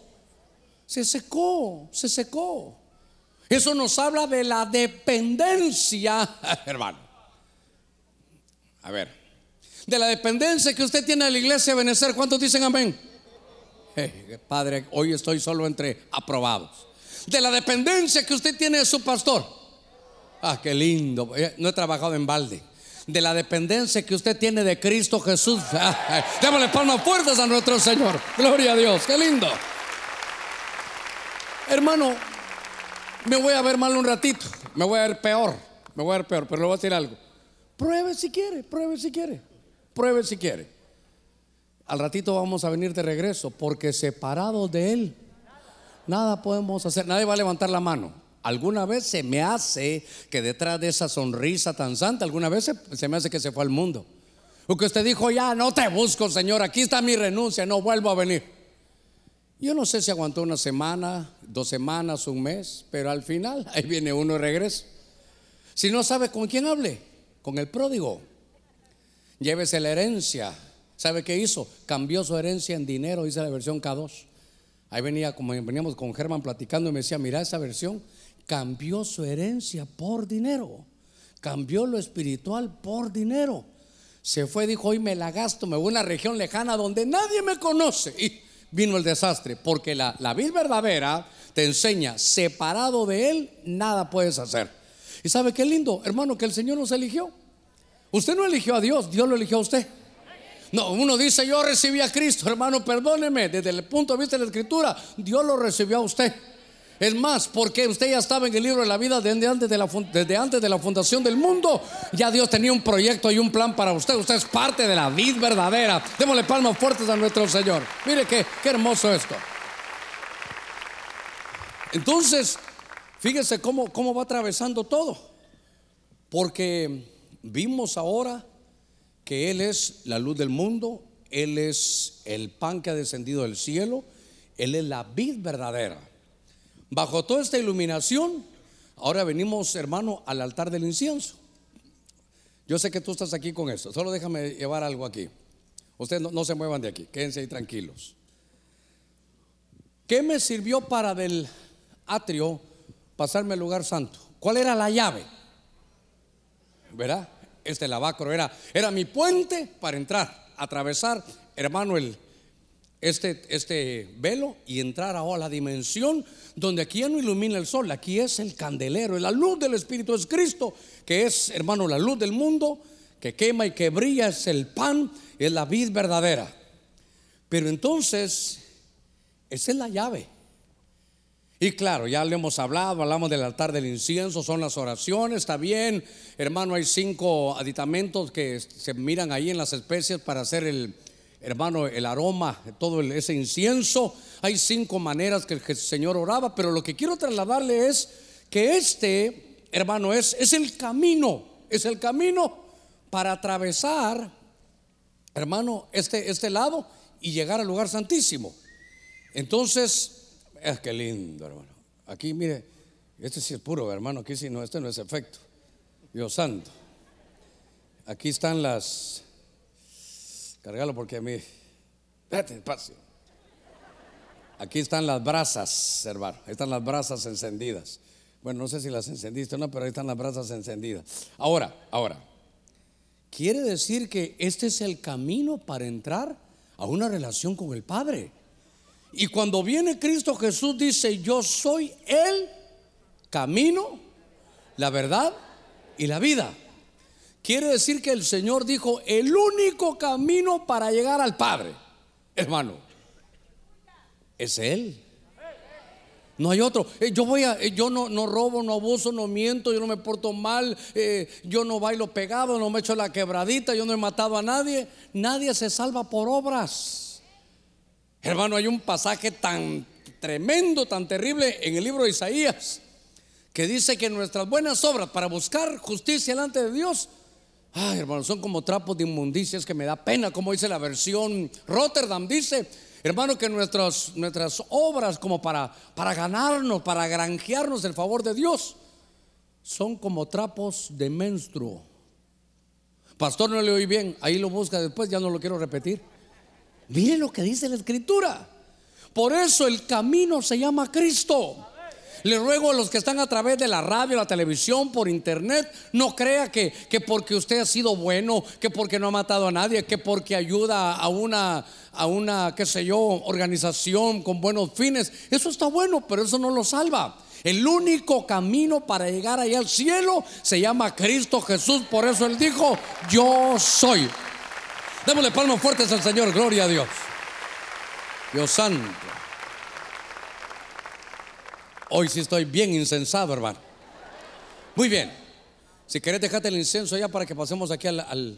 S1: Se secó, se secó. Eso nos habla de la dependencia, hermano. A ver, de la dependencia que usted tiene de la iglesia de Benecer. ¿Cuántos dicen amén? padre, hoy estoy solo entre aprobados. De la dependencia que usted tiene de su pastor. Ah, qué lindo. Eh, no he trabajado en balde. De la dependencia que usted tiene de Cristo Jesús. Démosle palmas fuertes a nuestro Señor. Gloria a Dios. Qué lindo. Hermano, me voy a ver mal un ratito. Me voy a ver peor. Me voy a ver peor. Pero le voy a decir algo. Pruebe si quiere. Pruebe si quiere. Pruebe si quiere. Al ratito vamos a venir de regreso. Porque separados de Él, nada podemos hacer. Nadie va a levantar la mano. Alguna vez se me hace que detrás de esa sonrisa tan santa, alguna vez se, me hace que se fue al mundo. O que usted dijo, ya no te busco, Señor, aquí está mi renuncia, no vuelvo a venir. Yo no sé si aguantó una semana, dos semanas, un mes, pero al final ahí viene uno y regresa. Si no sabe con quién hable, con el pródigo. Llévese la herencia. ¿Sabe qué hizo? Cambió su herencia en dinero, dice la versión K2. Ahí venía, como veníamos con Germán platicando, y me decía, mira esa versión, cambió su herencia por dinero, cambió lo espiritual por dinero. Se fue, dijo, hoy me la gasto, me voy a una región lejana donde nadie me conoce. Y vino el desastre, porque la, la vida verdadera te enseña, separado de Él, nada puedes hacer. Y sabe qué lindo, hermano, que el Señor nos eligió. Usted no eligió a Dios, Dios lo eligió a usted. No, uno dice, yo recibí a Cristo, hermano, perdóneme, desde el punto de vista de la escritura, Dios lo recibió a usted. Es más, porque usted ya estaba en el libro de la vida desde antes de la, desde antes de la fundación del mundo. Ya Dios tenía un proyecto y un plan para usted. Usted es parte de la vid verdadera. Démosle palmas fuertes a nuestro Señor. Mire qué, qué hermoso esto. Entonces, fíjese cómo, cómo va atravesando todo. Porque vimos ahora que Él es la luz del mundo, Él es el pan que ha descendido del cielo, Él es la vid verdadera. Bajo toda esta iluminación, ahora venimos, hermano, al altar del incienso. Yo sé que tú estás aquí con eso, solo déjame llevar algo aquí. Ustedes no, se muevan de aquí, quédense ahí tranquilos. ¿Qué me sirvió para del atrio pasarme al lugar santo? ¿Cuál era la llave? ¿Verdad? Este lavacro era, era mi puente para entrar, atravesar, hermano, el, este, este velo y entrar ahora a la dimensión donde aquí ya no ilumina el sol, aquí es el candelero, la luz del Espíritu es Cristo, que es, hermano, la luz del mundo, que quema y que brilla, es el pan, es la vid verdadera. Pero entonces, esa es la llave. Y claro, ya le hemos hablado, hablamos del altar del incienso, son las oraciones, está bien, hermano, hay cinco aditamentos que se miran ahí en las especies para hacer el, hermano, el aroma, todo ese incienso. Hay cinco maneras que el Señor oraba, pero lo que quiero trasladarle es que este, hermano, es, el camino, es el camino para atravesar, hermano, este, este lado y llegar al lugar santísimo. Entonces, es que lindo, hermano. Aquí, mire, este sí es puro, hermano. Aquí sí no, este no es efecto. Dios santo. Aquí están las Cargalo porque a mí. Espérate, espacio. Aquí están las brasas, hermano. Ahí están las brasas encendidas. Bueno, no sé si las encendiste o no, pero ahí están las brasas encendidas. Ahora, ahora. Quiere decir que este es el camino para entrar a una relación con el Padre. Y cuando viene Cristo Jesús dice, yo soy el camino, la verdad y la vida. Quiere decir que el Señor dijo, el único camino para llegar al Padre, hermano, es Él. No hay otro. Eh, yo voy a, eh, yo no, no, robo, no abuso, no miento, yo no me porto mal, eh, yo no bailo pegado, no me echo la quebradita, yo no he matado a nadie. Nadie se salva por obras. Hermano, hay un pasaje tan tremendo, tan terrible en el libro de Isaías, que dice que nuestras buenas obras para buscar justicia delante de Dios Ay, hermano, son como trapos de inmundicias que me da pena, como dice la versión Rotterdam. Dice, hermano, que nuestras, nuestras obras como para, para ganarnos, para granjearnos el favor de Dios, son como trapos de menstruo. Pastor, no le oí bien, ahí lo busca después, ya no lo quiero repetir. Mire lo que dice la escritura. Por eso el camino se llama Cristo. Le ruego a los que están a través de la radio, la televisión, por internet, no crea que, que porque usted ha sido bueno, que porque no ha matado a nadie, que porque ayuda a una, a una, qué sé yo, organización con buenos fines. Eso está bueno, pero eso no lo salva. El único camino para llegar allá al cielo se llama Cristo Jesús. Por eso Él dijo, yo soy. Démosle palmas fuertes al Señor, gloria a Dios. Dios santo. Hoy sí estoy bien incensado, hermano. Muy bien. Si querés, dejate el incenso ya para que pasemos aquí al,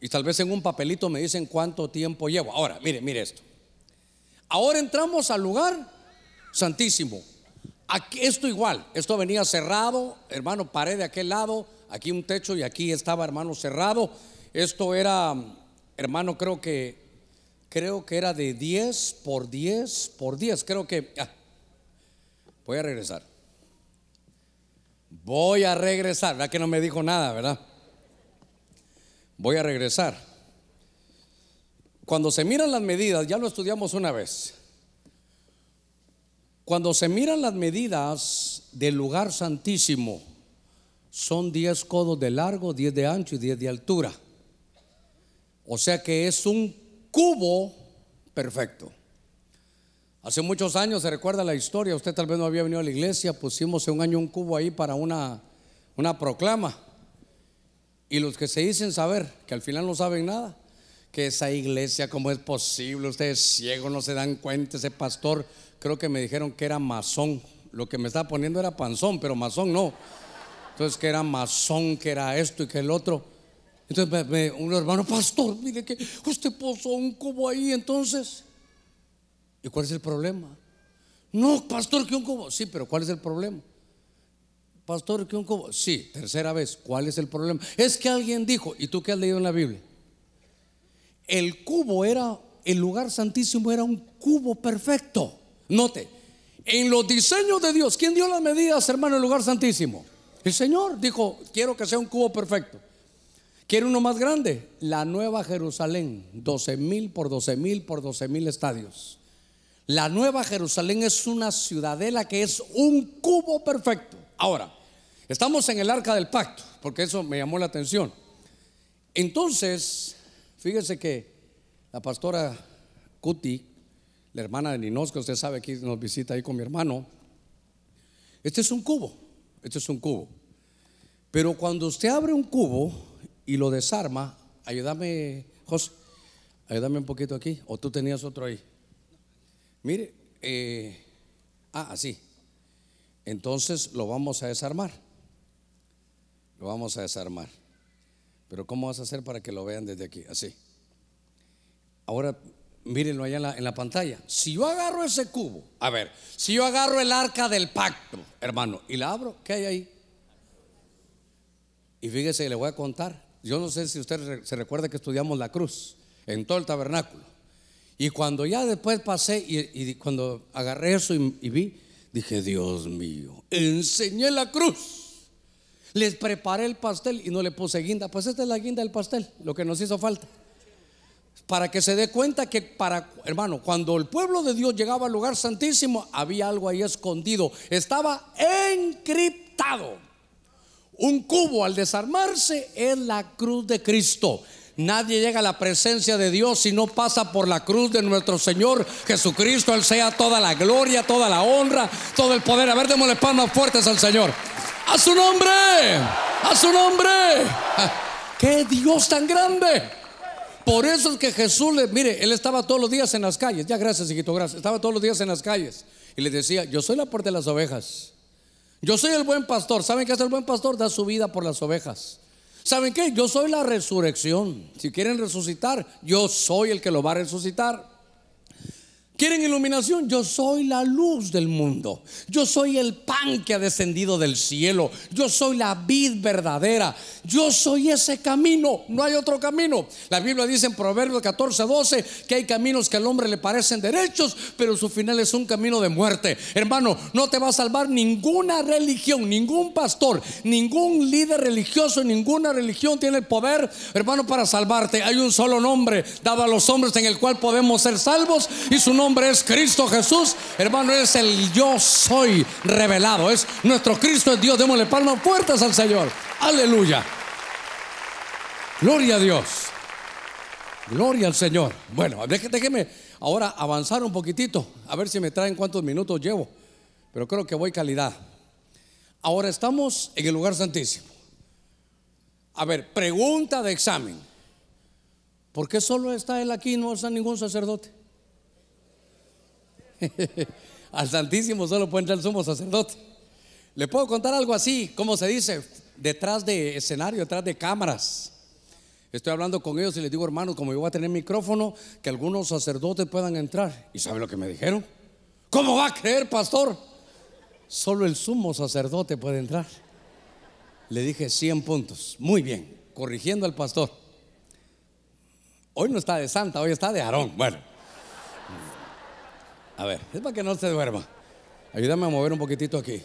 S1: Y tal vez en un papelito me dicen cuánto tiempo llevo. Ahora, mire, mire esto. Ahora entramos al lugar santísimo. Aquí, esto igual, esto venía cerrado, hermano, pared de aquel lado, aquí un techo y aquí estaba, hermano, cerrado. Esto era, hermano, creo que, creo que era de 10 por 10 por 10. Creo que, ah, Voy a regresar. Voy a regresar. ¿Verdad que no me dijo nada, verdad? Voy a regresar. Cuando se miran las medidas, ya lo estudiamos una vez. Cuando se miran las medidas del lugar santísimo, son 10 codos de largo, 10 de ancho y 10 de altura. O sea que es un cubo perfecto. Hace muchos años, se recuerda la historia, usted tal vez no había venido a la iglesia, pusimos un año un cubo ahí para una, una proclama. Y los que se dicen saber, que al final no saben nada, que esa iglesia, ¿cómo es posible? Ustedes ciegos no se dan cuenta, ese pastor, creo que me dijeron que era masón. lo que me estaba poniendo era panzón, pero masón no. Entonces que era masón, que era esto y que el otro. Entonces me, un hermano, pastor, mire que usted puso un cubo ahí entonces. ¿Y cuál es el problema? No, pastor, que un cubo. Sí, pero ¿cuál es el problema? Pastor, que un cubo. Sí, tercera vez. ¿Cuál es el problema? Es que alguien dijo, ¿y tú qué has leído en la Biblia? El cubo era, el lugar santísimo era un cubo perfecto. Note, en los diseños de Dios, ¿quién dio las medidas, hermano, el lugar santísimo? El Señor dijo, quiero que sea un cubo perfecto. ¿Quiere uno más grande? La Nueva Jerusalén, 12 mil por 12 mil por 12 mil estadios. La Nueva Jerusalén es una ciudadela que es un cubo perfecto. Ahora, estamos en el arca del pacto, porque eso me llamó la atención. Entonces, fíjese que la pastora Cuti, la hermana de Ninos, que usted sabe que nos visita ahí con mi hermano, este es un cubo, este es un cubo. Pero cuando usted abre un cubo y lo desarma, ayúdame, José, ayúdame un poquito aquí, o tú tenías otro ahí. Mire, eh, ah, así. Entonces lo vamos a desarmar. Lo vamos a desarmar. Pero ¿cómo vas a hacer para que lo vean desde aquí? Así. Ahora, mírenlo allá en la, en la, pantalla. Si yo agarro ese cubo, a ver, si yo agarro el arca del pacto, hermano, y la abro, ¿qué hay ahí? Y fíjese, le voy a contar. Yo no sé si usted se recuerda que estudiamos la cruz en todo el tabernáculo. Y cuando ya después pasé y, cuando agarré eso y, y vi, dije, Dios mío, enseñé la cruz. Les preparé el pastel y no le puse guinda. Pues esta es la guinda del pastel, lo que nos hizo falta para que se dé cuenta que para, hermano, cuando el pueblo de Dios llegaba al lugar santísimo, había algo ahí escondido, estaba encriptado. Un cubo al desarmarse es la cruz de Cristo. Nadie llega a la presencia de Dios si no pasa por la cruz de nuestro Señor Jesucristo. Él sea toda la gloria, toda la honra, todo el poder. A ver, démosle palmas fuertes al Señor. A su nombre, a su nombre. ¡Qué Dios tan grande! Por eso es que Jesús le, mire, él estaba todos los días en las calles. Ya gracias, hijito, gracias. Estaba todos los días en las calles y le decía, yo soy la puerta de las ovejas. Yo soy el buen pastor. ¿Saben qué es el buen pastor? Da su vida por las ovejas. ¿Saben qué? Yo soy la resurrección. Si quieren resucitar, yo soy el que lo va a resucitar. ¿Quieren iluminación? Yo soy la luz del mundo. Yo soy el pan que ha descendido del cielo. Yo soy la vid verdadera. Yo soy ese camino. No hay otro camino. La Biblia dice en Proverbios 14, 12 que hay caminos que al hombre le parecen derechos, pero su final es un camino de muerte. Hermano, no te va a salvar ninguna religión, ningún pastor, ningún líder religioso, ninguna religión tiene el poder, hermano, para salvarte. Hay un solo nombre dado a los hombres en el cual podemos ser salvos y su nombre nombre es Cristo Jesús. Hermano, es el yo soy revelado. Es nuestro Cristo es Dios. Démosle palmas fuertes al Señor. Aleluya. Gloria a Dios. Gloria al Señor. Bueno, déjeme ahora avanzar un poquitito. A ver si me traen cuántos minutos llevo. Pero creo que voy calidad. Ahora estamos en el lugar santísimo. A ver, pregunta de examen. ¿Por qué solo está él aquí y no está ningún sacerdote? Al Santísimo solo puede entrar el sumo sacerdote. Le puedo contar algo así, como se dice, detrás de escenario, detrás de cámaras. Estoy hablando con ellos y les digo, hermanos, como yo voy a tener micrófono, que algunos sacerdotes puedan entrar. ¿Y sabe lo que me dijeron? ¿Cómo va a creer, pastor? Solo el sumo sacerdote puede entrar. Le dije 100 puntos. Muy bien, corrigiendo al pastor. Hoy no está de santa, hoy está de Aarón. Bueno. A ver, es para que no se duerma. Ayúdame a mover un poquitito aquí.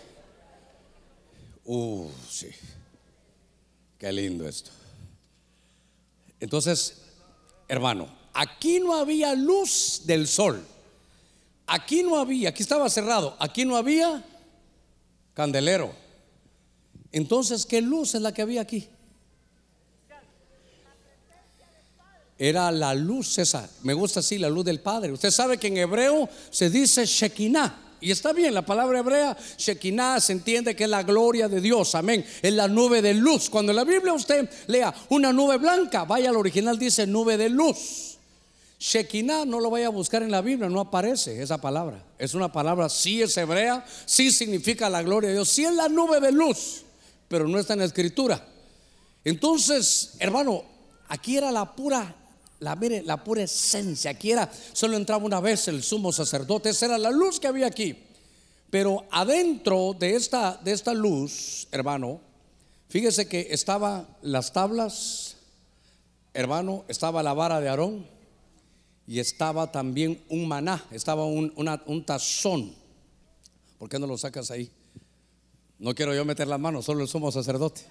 S1: Uh, sí. Qué lindo esto. Entonces, hermano, aquí no había luz del sol. Aquí no había, aquí estaba cerrado, aquí no había candelero. Entonces, ¿qué luz es la que había aquí? Era la luz esa. Me gusta así, la luz del Padre. Usted sabe que en hebreo se dice Shekinah. Y está bien, la palabra hebrea, Shekinah, se entiende que es la gloria de Dios, amén. Es la nube de luz. Cuando en la Biblia usted lea una nube blanca, vaya al original, dice nube de luz. Shekinah no lo vaya a buscar en la Biblia, no aparece esa palabra. Es una palabra, sí es hebrea, sí significa la gloria de Dios, sí es la nube de luz, pero no está en la escritura. Entonces, hermano, aquí era la pura, la, mire, la pura esencia. Aquí era, solo entraba una vez el sumo sacerdote, esa era la luz que había aquí. Pero adentro de esta, de esta luz, hermano, fíjese que estaban las tablas, hermano, estaba la vara de Aarón y estaba también un maná, estaba un, un tazón. ¿Por qué no lo sacas ahí? No quiero yo meter la mano, solo el sumo sacerdote.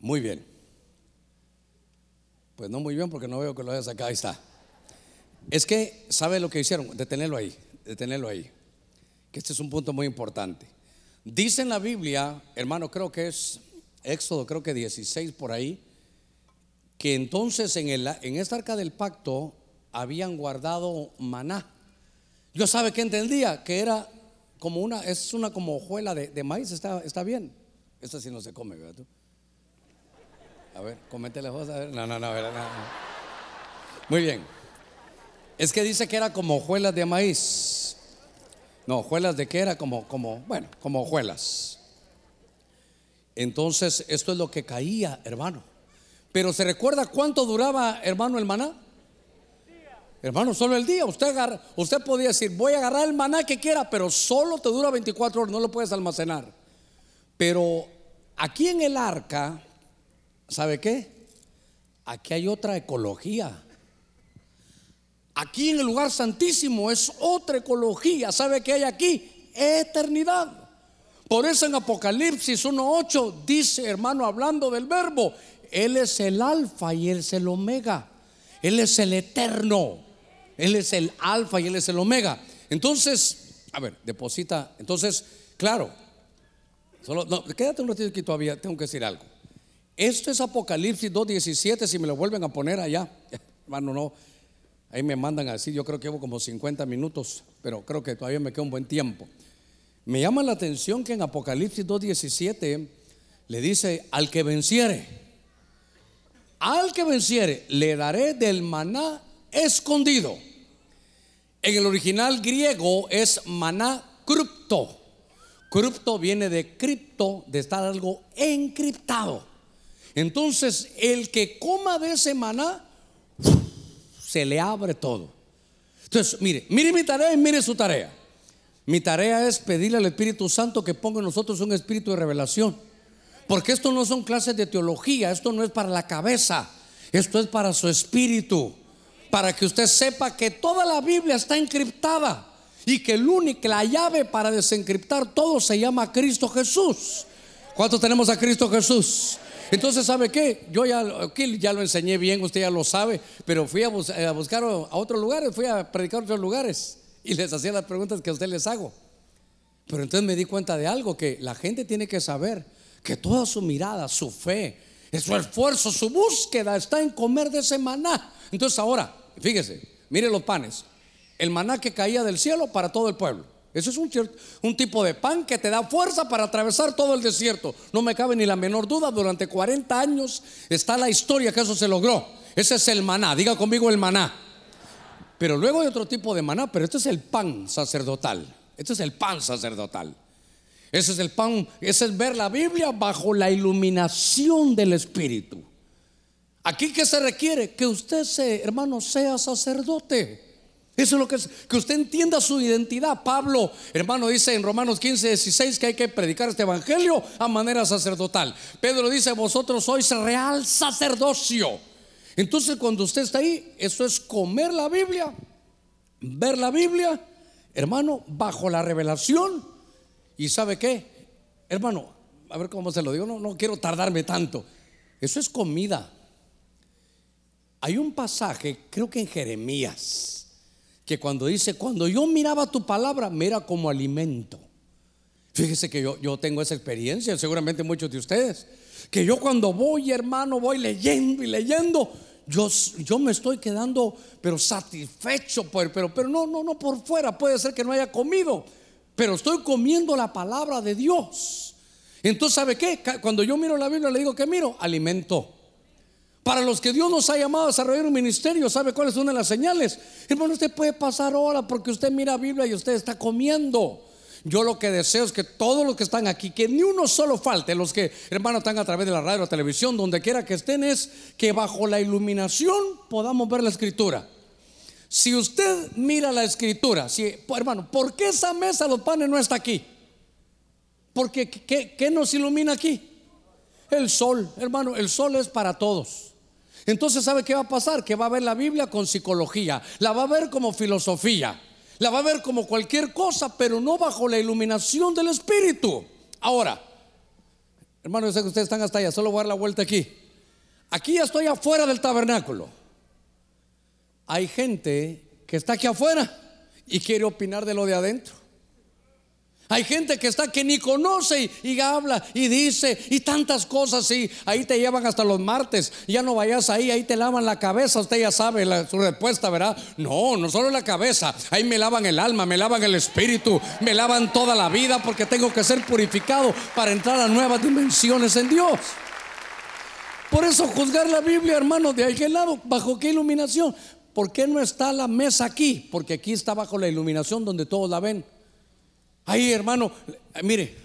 S1: Muy bien. Pues no muy bien porque no veo que lo haya sacado. Ahí está. Es que, ¿sabe lo que hicieron? Detenerlo ahí, detenerlo ahí. Que este es un punto muy importante. Dice en la Biblia, hermano, creo que es Éxodo, creo que 16 por ahí que entonces en, el, en esta arca del pacto habían guardado maná. Yo sabe que entendía que era como una, es una como hojuela de, maíz, está, está bien. Esta sí no se come, ¿verdad? A ver, coméntele vos, a ver. No, no, no, no, no. Muy bien. Es que dice que era como hojuelas de maíz. No, hojuelas de qué era como, como, bueno, como hojuelas. Entonces, esto es lo que caía, hermano. Pero ¿se recuerda cuánto duraba, hermano, el maná? Hermano, solo el día. Usted, agarra, usted podía decir, voy a agarrar el maná que quiera, pero solo te dura 24 horas, no lo puedes almacenar. Pero aquí en el arca, ¿sabe qué? Aquí hay otra ecología. Aquí en el lugar santísimo es otra ecología. ¿Sabe qué hay aquí? Eternidad. Por eso en Apocalipsis 1.8 dice, hermano, hablando del verbo, él es el alfa y Él es el omega. Él es el eterno. Él es el alfa y Él es el omega. Entonces, a ver, deposita. Entonces, claro. Solo, no, quédate un ratito aquí todavía, tengo que decir algo. Esto es Apocalipsis 2.17, si me lo vuelven a poner allá. Hermano, no. Ahí me mandan así, yo creo que llevo como 50 minutos, pero creo que todavía me queda un buen tiempo. Me llama la atención que en Apocalipsis 2.17 le dice, al que venciere, al que venciere le daré del maná escondido. En el original griego es maná cripto. Cripto viene de cripto, de estar algo encriptado. Entonces, el que coma de ese maná, se le abre todo. Entonces, mire, mire mi tarea y mire su tarea. Mi tarea es pedirle al Espíritu Santo que ponga en nosotros un espíritu de revelación porque esto no son clases de teología, esto no es para la cabeza, esto es para su espíritu. Para que usted sepa que toda la Biblia está encriptada y que el único, la llave para desencriptar todo se llama Cristo Jesús. ¿Cuántos tenemos a Cristo Jesús? Entonces, ¿sabe qué? Yo ya, ya lo enseñé bien, usted ya lo sabe, pero fui a, a buscar a otros lugares, fui a predicar a otros lugares y les hacía las preguntas que a usted les hago. Pero entonces me di cuenta de algo, que la gente tiene que saber que toda su mirada, su fe, su esfuerzo, su búsqueda está en comer de ese maná. Entonces ahora, fíjese, mire los panes. El maná que caía del cielo para todo el pueblo. Eso es un, tipo de pan que te da fuerza para atravesar todo el desierto. No me cabe ni la menor duda, durante 40 años está la historia que eso se logró. Ese es el maná, diga conmigo el maná. Pero luego hay otro tipo de maná, pero este es el pan sacerdotal. Este es el pan sacerdotal. Ese es el pan, ese es ver la Biblia bajo la iluminación del Espíritu. Aquí que se requiere que usted, se, hermano, sea sacerdote. Eso es lo que es, que usted entienda su identidad. Pablo, hermano, dice en Romanos 15, 16 que hay que predicar este evangelio a manera sacerdotal. Pedro dice, vosotros sois real sacerdocio. Entonces, cuando usted está ahí, eso es comer la Biblia, ver la Biblia, hermano, bajo la revelación ¿Y sabe qué? Hermano, a ver cómo se lo digo, no, no quiero tardarme tanto. Eso es comida. Hay un pasaje, creo que en Jeremías, que cuando dice, cuando yo miraba tu palabra, me era como alimento. Fíjese que yo, yo tengo esa experiencia, seguramente muchos de ustedes, que yo cuando voy, hermano, voy leyendo y leyendo, yo, yo me estoy quedando, pero satisfecho, pero, pero no, no, no por fuera, puede ser que no haya comido, pero estoy comiendo la palabra de Dios. Entonces, ¿sabe qué? Cuando yo miro la Biblia, le digo que miro alimento. Para los que Dios nos ha llamado a desarrollar un ministerio, ¿sabe cuál es una de las señales? Hermano, usted puede pasar ahora porque usted mira Biblia y usted está comiendo. Yo lo que deseo es que todos los que están aquí, que ni uno solo falte, los que, hermano, están a través de la radio, la televisión, donde quiera que estén, es que bajo la iluminación podamos ver la escritura. Si usted mira la escritura, si, hermano, ¿por qué esa mesa los panes no está aquí? Porque ¿qué, nos ilumina aquí? El sol, hermano, el sol es para todos. Entonces, ¿sabe qué va a pasar? Que va a ver la Biblia con psicología, la va a ver como filosofía, la va a ver como cualquier cosa, pero no bajo la iluminación del Espíritu. Ahora, hermano, yo sé que ustedes están hasta allá, solo voy a dar la vuelta aquí. Aquí ya estoy afuera del tabernáculo. Hay gente que está aquí afuera y quiere opinar de lo de adentro. Hay gente que está que ni conoce y, habla y dice y tantas cosas y ahí te llevan hasta los martes. Ya no vayas ahí, ahí te lavan la cabeza. Usted ya sabe su respuesta, ¿verdad? No, no solo la cabeza. Ahí me lavan el alma, me lavan el espíritu, me lavan toda la vida porque tengo que ser purificado para entrar a nuevas dimensiones en Dios. Por eso juzgar la Biblia, hermano, de aquel lado, ¿bajo qué iluminación? ¿Por qué no está la mesa aquí? Porque aquí está bajo la iluminación donde todos la ven. Ahí, hermano, mire,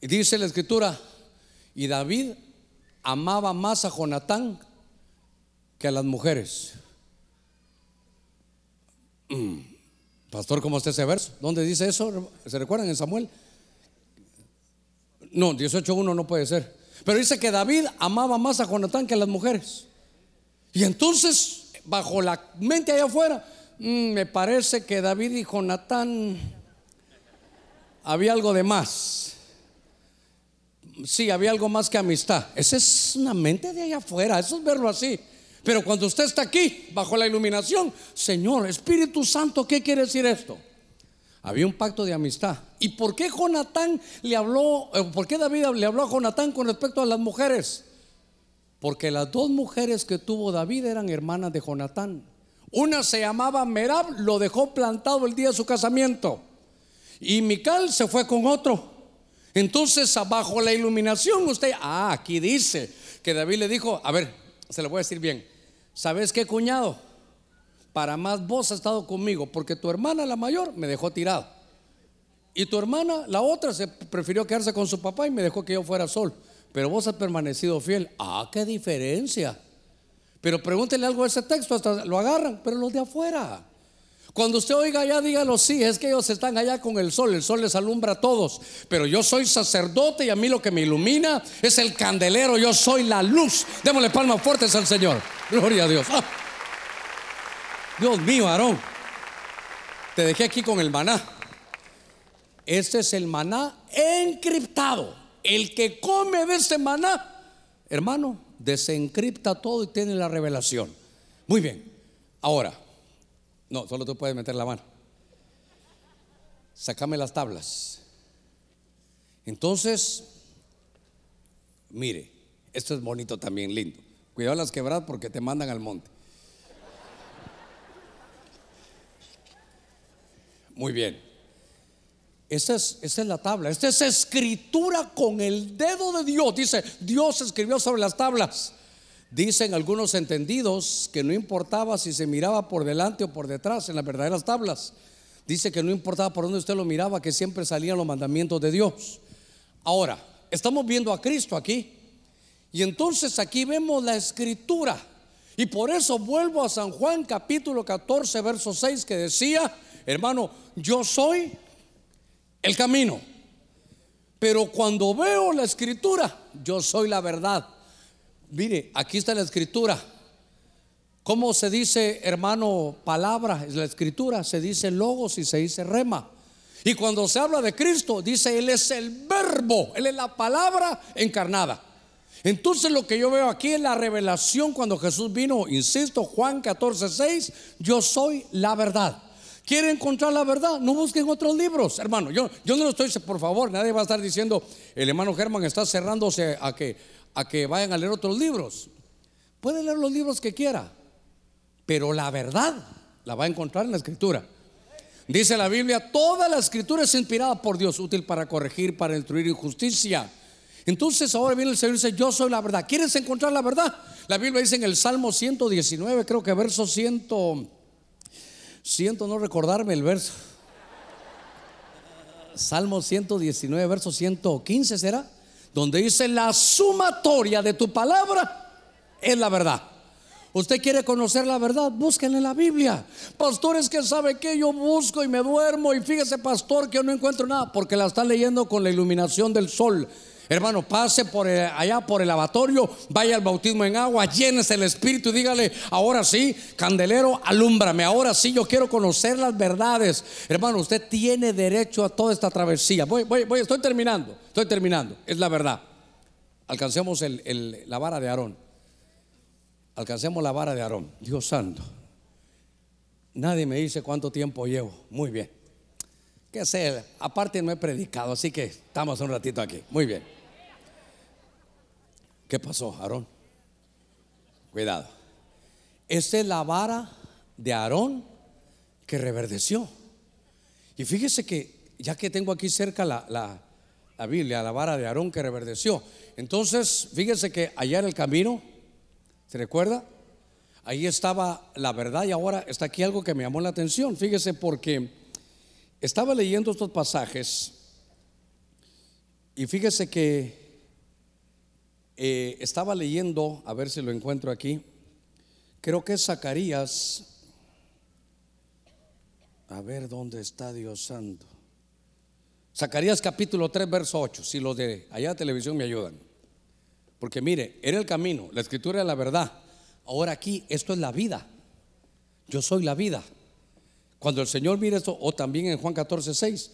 S1: dice la escritura, y David amaba más a Jonatán que a las mujeres. Mm. Pastor, ¿cómo está ese verso? ¿Dónde dice eso? ¿Se recuerdan en Samuel? No, 18.1 no puede ser. Pero dice que David amaba más a Jonatán que a las mujeres. Y entonces, bajo la mente allá afuera, mm, me parece que David y Jonatán había algo de más. Sí, había algo más que amistad. Esa es una mente de allá afuera, eso es verlo así. Pero cuando usted está aquí, bajo la iluminación, Señor, Espíritu Santo, ¿qué quiere decir esto? Había un pacto de amistad. ¿Y por qué Jonatán le habló, eh, por qué David le habló a Jonatán con respecto a las mujeres? Porque las dos mujeres que tuvo David eran hermanas de Jonatán. Una se llamaba Merab, lo dejó plantado el día de su casamiento. Y Mical se fue con otro. Entonces, bajo la iluminación, usted, ah, aquí dice que David le dijo, a ver, se lo voy a decir bien, ¿sabes qué, cuñado? Para más vos has estado conmigo, porque tu hermana, la mayor, me dejó tirado. Y tu hermana, la otra, se prefirió quedarse con su papá y me dejó que yo fuera sol. Pero vos has permanecido fiel. Ah, qué diferencia. Pero pregúntele algo a ese texto, hasta lo agarran, pero los de afuera. Cuando usted oiga allá, dígalo sí, es que ellos están allá con el sol, el sol les alumbra a todos. Pero yo soy sacerdote y a mí lo que me ilumina es el candelero, yo soy la luz. Démosle palmas fuertes al Señor. Gloria a Dios. Ah. Dios mío, Aarón, te dejé aquí con el maná. Este es el maná encriptado. El que come de este maná, hermano, desencripta todo y tiene la revelación. Muy bien. Ahora, no, solo tú puedes meter la mano. Sácame las tablas. Entonces, mire, esto es bonito también, lindo. Cuidado las quebradas porque te mandan al monte. Muy bien. Esa es, esa es la tabla. Esta es escritura con el dedo de Dios. Dice, Dios escribió sobre las tablas. Dicen algunos entendidos que no importaba si se miraba por delante o por detrás en las verdaderas tablas. Dice que no importaba por dónde usted lo miraba, que siempre salían los mandamientos de Dios. Ahora, estamos viendo a Cristo aquí. Y entonces aquí vemos la escritura. Y por eso vuelvo a San Juan capítulo 14, verso 6, que decía, hermano, yo soy el camino. Pero cuando veo la escritura, yo soy la verdad. Mire, aquí está la escritura. ¿Cómo se dice, hermano, palabra? Es la escritura, se dice logos y se dice rema. Y cuando se habla de Cristo, dice, Él es el verbo, Él es la palabra encarnada. Entonces lo que yo veo aquí es la revelación cuando Jesús vino, insisto, Juan 14, 6, yo soy la verdad. ¿Quiere encontrar la verdad? No busquen otros libros, hermano. Yo, yo no lo estoy, por favor, nadie va a estar diciendo, el hermano Germán está cerrándose a que a que vayan a leer otros libros. Puede leer los libros que quiera, pero la verdad la va a encontrar en la escritura. Dice la Biblia, toda la escritura es inspirada por Dios, útil para corregir, para instruir injusticia. Entonces ahora viene el Señor y dice, yo soy la verdad. ¿Quieres encontrar la verdad? La Biblia dice en el Salmo 119, creo que verso 100, siento no recordarme el verso. Salmo 119, verso 115 será, donde dice, la sumatoria de tu palabra es la verdad. Usted quiere conocer la verdad, búsquenle la Biblia. Pastores que sabe que yo busco y me duermo y fíjese pastor que yo no encuentro nada porque la están leyendo con la iluminación del sol. Hermano, pase por allá por el lavatorio, vaya al bautismo en agua, llénese el espíritu dígale, ahora sí, candelero, alúmbrame, ahora sí yo quiero conocer las verdades. Hermano, usted tiene derecho a toda esta travesía. Voy, voy, voy estoy terminando, estoy terminando, es la verdad. Alcancemos la vara de Aarón. Alcancemos la vara de Aarón. Dios santo. Nadie me dice cuánto tiempo llevo. Muy bien. ¿Qué sé? Aparte no he predicado, así que estamos un ratito aquí. Muy bien. ¿Qué pasó, Aarón? Cuidado. Esta es la vara de Aarón que reverdeció. Y fíjese que, ya que tengo aquí cerca la, Biblia, la vara de Aarón que reverdeció. Entonces, fíjese que allá en el camino, ¿se recuerda? Ahí estaba la verdad y ahora está aquí algo que me llamó la atención. Fíjese porque estaba leyendo estos pasajes y fíjese que eh, estaba leyendo, a ver si lo encuentro aquí, creo que es Zacarías, a ver dónde está Dios Santo. Zacarías capítulo 3, verso 8, si los de allá de televisión me ayudan. Porque mire, era el camino, la escritura era la verdad. Ahora aquí, esto es la vida. Yo soy la vida. Cuando el Señor mire esto, o también en Juan 14, 6,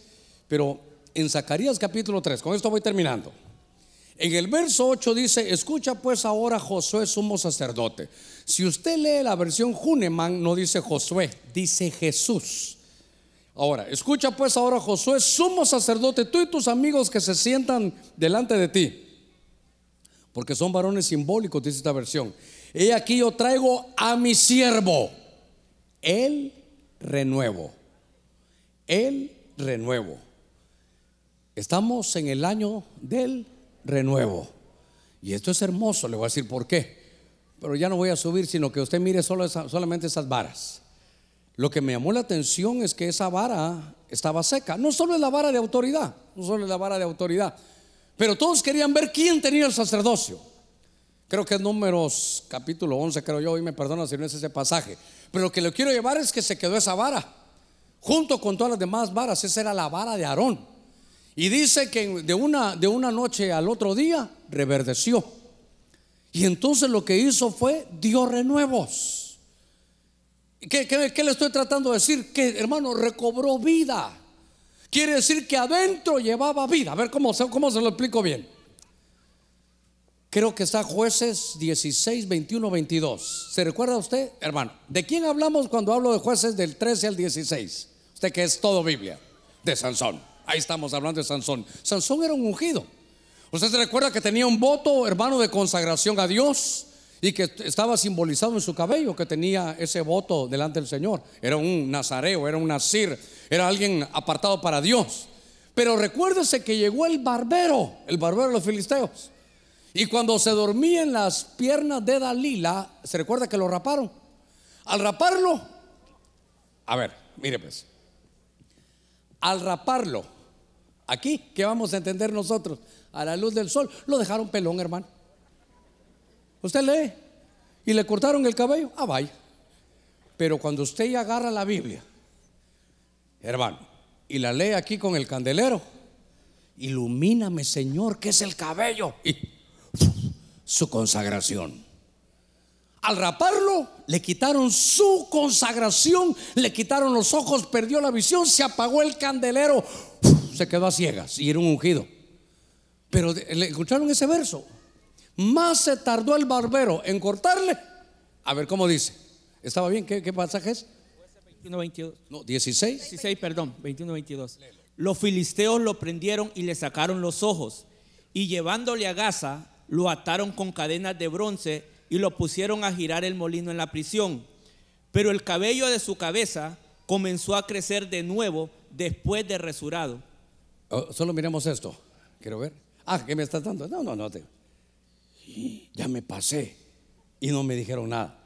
S1: pero en Zacarías capítulo 3, con esto voy terminando. En el verso 8 dice, escucha pues ahora Josué sumo sacerdote. Si usted lee la versión Juneman, no dice Josué, dice Jesús. Ahora, escucha pues ahora Josué sumo sacerdote, tú y tus amigos que se sientan delante de ti. Porque son varones simbólicos, dice esta versión. He aquí yo traigo a mi siervo, el renuevo. El renuevo. Estamos en el año del renuevo. Y esto es hermoso, le voy a decir por qué. Pero ya no voy a subir, sino que usted mire solo solamente esas varas. Lo que me llamó la atención es que esa vara estaba seca. No solo es la vara de autoridad, no solo es la vara de autoridad, pero todos querían ver quién tenía el sacerdocio. Creo que es números capítulo 11, creo yo, y me perdona si no es ese pasaje. Pero lo que le quiero llevar es que se quedó esa vara, junto con todas las demás varas, esa era la vara de Aarón. Y dice que de una, de una noche al otro día reverdeció. Y entonces lo que hizo fue dio renuevos. ¿Qué, le estoy tratando de decir? Que hermano recobró vida. Quiere decir que adentro llevaba vida. A ver cómo, cómo se lo explico bien. Creo que está jueces 16, 21, 22. ¿Se recuerda usted, hermano? ¿De quién hablamos cuando hablo de jueces del 13 al 16? Usted que es todo Biblia. De Sansón. Ahí estamos hablando de Sansón. Sansón era un ungido. Usted se recuerda que tenía un voto, hermano, de consagración a Dios y que estaba simbolizado en su cabello, que tenía ese voto delante del Señor. Era un nazareo, era un nazir, era alguien apartado para Dios. Pero recuérdese que llegó el barbero, el barbero de los filisteos. Y cuando se dormía en las piernas de Dalila, se recuerda que lo raparon. Al raparlo, a ver, mire pues, al raparlo, Aquí, ¿qué vamos a entender nosotros? A la luz del sol, lo dejaron pelón, hermano. Usted lee y le cortaron el cabello, ah, vaya. Pero cuando usted ya agarra la Biblia, hermano, y la lee aquí con el candelero, ilumíname, Señor, que es el cabello y su consagración. Al raparlo, le quitaron su consagración, le quitaron los ojos, perdió la visión, se apagó el candelero se quedó a ciegas y era un ungido. Pero le escucharon ese verso. Más se tardó el barbero en cortarle. A ver cómo dice. ¿Estaba bien? ¿Qué, qué pasaje es?
S2: 21, 22.
S1: No, 16.
S2: 16, perdón, 21, 22. Los filisteos lo prendieron y le sacaron los ojos. Y llevándole a Gaza, lo ataron con cadenas de bronce y lo pusieron a girar el molino en la prisión. Pero el cabello de su cabeza comenzó a crecer de nuevo después de resurado
S1: Oh, solo miremos esto. Quiero ver. Ah, ¿qué me estás dando? No, no, no. Te... Ya me pasé y no me dijeron nada.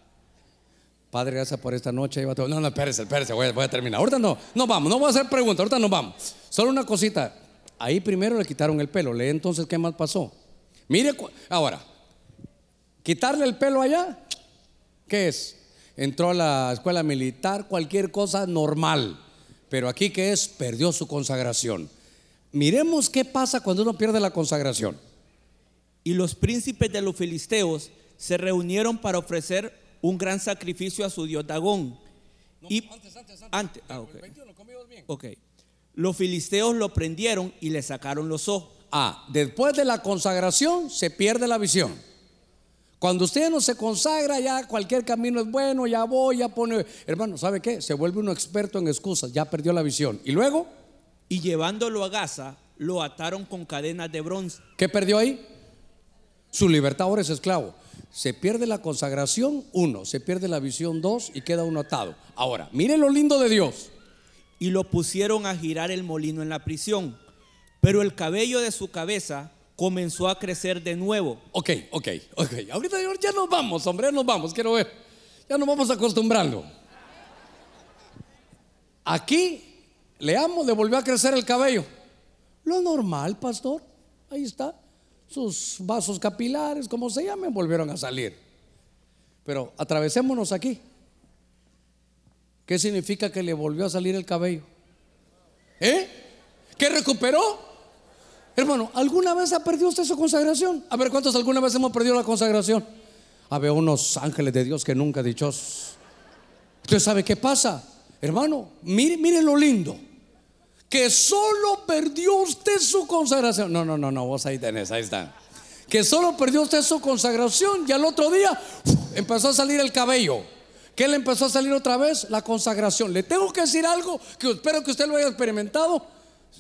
S1: Padre, gracias por esta noche. No, no, espérese, espérese, voy, voy a terminar. Ahorita no, no vamos, no voy a hacer preguntas, ahorita no vamos. Solo una cosita. Ahí primero le quitaron el pelo. Lee entonces qué más pasó. Mire, ahora, quitarle el pelo allá, ¿qué es? Entró a la escuela militar, cualquier cosa normal. Pero aquí, ¿qué es? Perdió su consagración. Miremos qué pasa cuando uno pierde la consagración.
S2: Y los príncipes de los filisteos se reunieron para ofrecer un gran sacrificio a su dios Dagón. y antes, antes, antes. Ah, ok. Los filisteos lo prendieron y le sacaron los ojos.
S1: Ah, después de la consagración se pierde la visión. Cuando usted no se consagra, ya cualquier camino es bueno, ya voy, ya pone. Hermano, ¿sabe qué? Se vuelve uno experto en excusas, ya perdió la visión. ¿Y luego?
S2: Y llevándolo a Gaza, lo ataron con cadenas de bronce.
S1: ¿Qué perdió ahí? Su libertad ahora es esclavo. Se pierde la consagración, uno, se pierde la visión, dos, y queda uno atado. Ahora, mire lo lindo de Dios.
S2: Y lo pusieron a girar el molino en la prisión, pero el cabello de su cabeza comenzó a crecer de nuevo.
S1: Ok, ok, ok. Ahorita ya nos vamos, hombre, ya nos vamos, quiero ver. Ya nos vamos acostumbrando. Aquí, leamos, le volvió a crecer el cabello. Lo normal, pastor. Ahí está sus vasos capilares, como se llamen, volvieron a salir. Pero atravesémonos aquí. ¿Qué significa que le volvió a salir el cabello? ¿Eh? ¿Qué recuperó? Hermano, ¿alguna vez ha perdido usted su consagración? A ver, ¿cuántos alguna vez hemos perdido la consagración? Había unos ángeles de Dios que nunca dichosos. ¿Usted sabe qué pasa? Hermano, mire, mire lo lindo que solo perdió usted su consagración. No, no, no, no, vos ahí tenés, ahí está. Que solo perdió usted su consagración y al otro día empezó a salir el cabello. ¿Qué le empezó a salir otra vez? La consagración. Le tengo que decir algo que espero que usted lo haya experimentado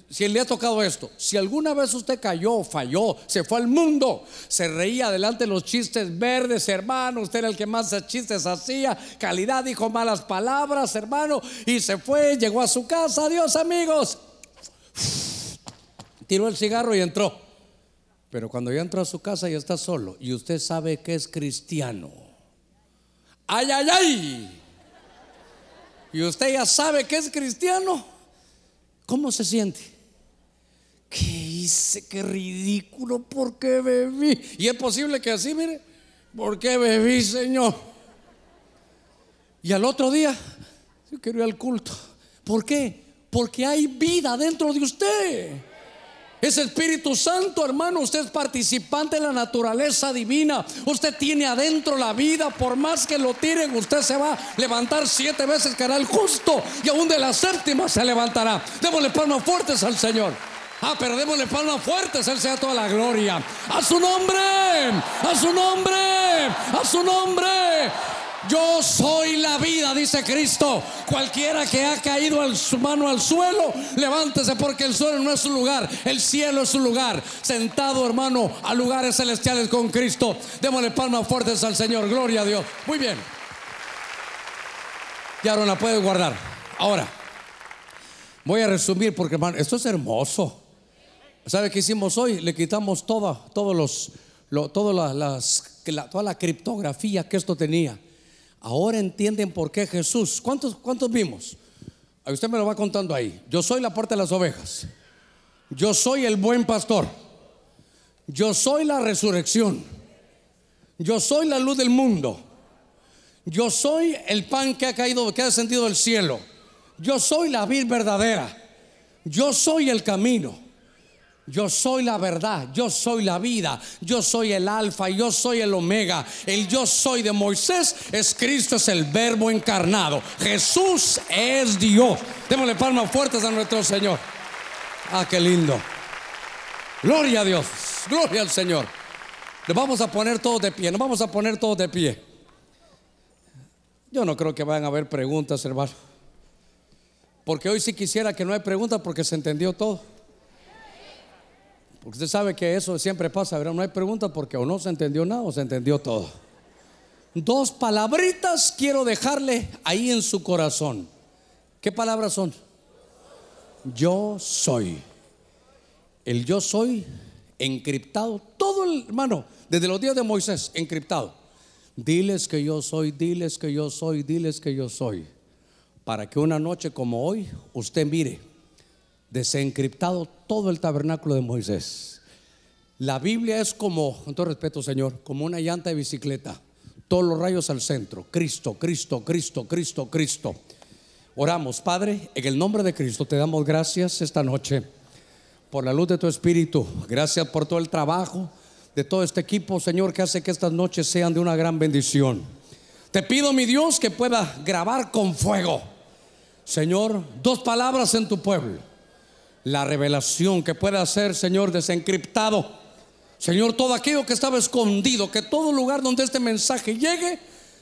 S1: si le ha tocado esto, si alguna vez usted cayó, falló, se fue al mundo, se reía delante de los chistes verdes, hermano, usted era el que más chistes hacía, calidad, dijo malas palabras, hermano, y se fue, llegó a su casa, adiós amigos, tiró el cigarro y entró. Pero cuando ya entró a su casa ya está solo y usted sabe que es cristiano. Ay, ay, ay. Y usted ya sabe que es cristiano. ¿Cómo se siente? ¿Qué hice? Qué ridículo, ¿por qué bebí? Y es posible que así, mire, ¿por qué bebí, Señor? Y al otro día, yo quiero ir al culto. ¿Por qué? Porque hay vida dentro de usted. Es Espíritu Santo, hermano. Usted es participante de la naturaleza divina. Usted tiene adentro la vida. Por más que lo tiren, usted se va a levantar siete veces que hará el justo. Y aún de la séptima se levantará. Démosle palmas fuertes al Señor. Ah, pero démosle palmas fuertes, Él sea toda la gloria. A su nombre, a su nombre, a su nombre. Yo soy la vida, dice Cristo. Cualquiera que ha caído su mano al suelo, levántese porque el suelo no es su lugar, el cielo es su lugar. Sentado, hermano, a lugares celestiales con Cristo. Démosle palmas fuertes al Señor. Gloria a Dios. Muy bien. Ya no la puede guardar. Ahora, voy a resumir porque, hermano, esto es hermoso. ¿Sabe qué hicimos hoy? Le quitamos todos los, todas las, toda la criptografía que esto tenía. Ahora entienden por qué Jesús. ¿Cuántos, cuántos vimos? Usted me lo va contando ahí. Yo soy la puerta de las ovejas. Yo soy el buen pastor. Yo soy la resurrección. Yo soy la luz del mundo. Yo soy el pan que ha caído, que ha descendido del cielo. Yo soy la vid verdadera. Yo soy el camino. Yo soy la verdad, yo soy la vida, yo soy el alfa, yo soy el omega. El yo soy de Moisés es Cristo, es el verbo encarnado. Jesús es Dios. Démosle palmas fuertes a nuestro Señor. Ah, qué lindo. Gloria a Dios, gloria al Señor. Vamos a poner todos de pie, nos vamos a poner todos de pie. Yo no creo que vayan a haber preguntas, hermano. Porque hoy sí quisiera que no hay preguntas porque se entendió todo. Porque usted sabe que eso siempre pasa, ¿verdad? No hay pregunta porque o no se entendió nada o se entendió todo. Dos palabritas quiero dejarle ahí en su corazón. ¿Qué palabras son? Yo soy. El yo soy encriptado, todo el hermano, desde los días de Moisés, encriptado. Diles que yo soy, diles que yo soy, diles que yo soy. Para que una noche como hoy usted mire desencriptado todo el tabernáculo de Moisés. La Biblia es como, con todo respeto Señor, como una llanta de bicicleta. Todos los rayos al centro. Cristo, Cristo, Cristo, Cristo, Cristo. Oramos, Padre, en el nombre de Cristo te damos gracias esta noche por la luz de tu Espíritu. Gracias por todo el trabajo de todo este equipo, Señor, que hace que estas noches sean de una gran bendición. Te pido, mi Dios, que pueda grabar con fuego, Señor, dos palabras en tu pueblo. La revelación que pueda ser, Señor, desencriptado. Señor, todo aquello que estaba escondido, que todo lugar donde este mensaje llegue,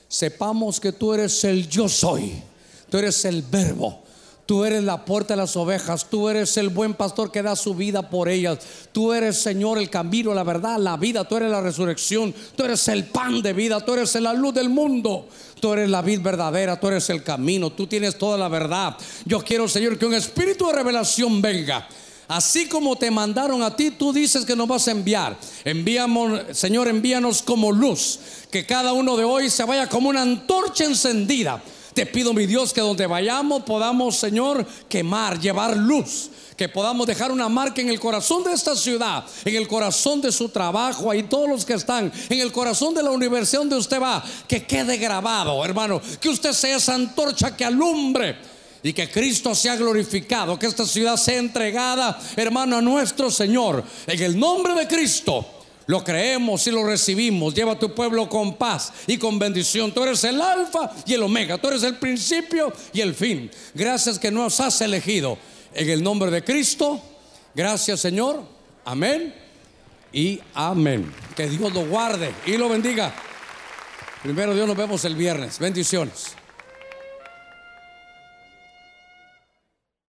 S1: sepamos que tú eres el yo soy. Tú eres el verbo. Tú eres la puerta de las ovejas. Tú eres el buen pastor que da su vida por ellas. Tú eres, Señor, el camino, la verdad, la vida. Tú eres la resurrección. Tú eres el pan de vida. Tú eres la luz del mundo. Tú eres la vida verdadera. Tú eres el camino. Tú tienes toda la verdad. Yo quiero, Señor, que un espíritu de revelación venga. Así como te mandaron a ti, tú dices que nos vas a enviar. Enviamos, Señor, envíanos como luz. Que cada uno de hoy se vaya como una antorcha encendida te pido, mi Dios, que donde vayamos podamos, Señor, quemar, llevar luz. Que podamos dejar una marca en el corazón de esta ciudad, en el corazón de su trabajo, ahí todos los que están, en el corazón de la universidad donde usted va, que quede grabado, hermano, que usted sea esa antorcha que alumbre y que Cristo sea glorificado, que esta ciudad sea entregada, hermano, a nuestro Señor, en el nombre de Cristo. Lo creemos y lo recibimos. Lleva a tu pueblo con paz y con bendición. Tú eres el alfa y el omega. Tú eres el principio y el fin. Gracias que nos has elegido. En el nombre de Cristo. Gracias Señor. Amén. Y amén. Que Dios lo guarde y lo bendiga. Primero Dios nos vemos el viernes. Bendiciones.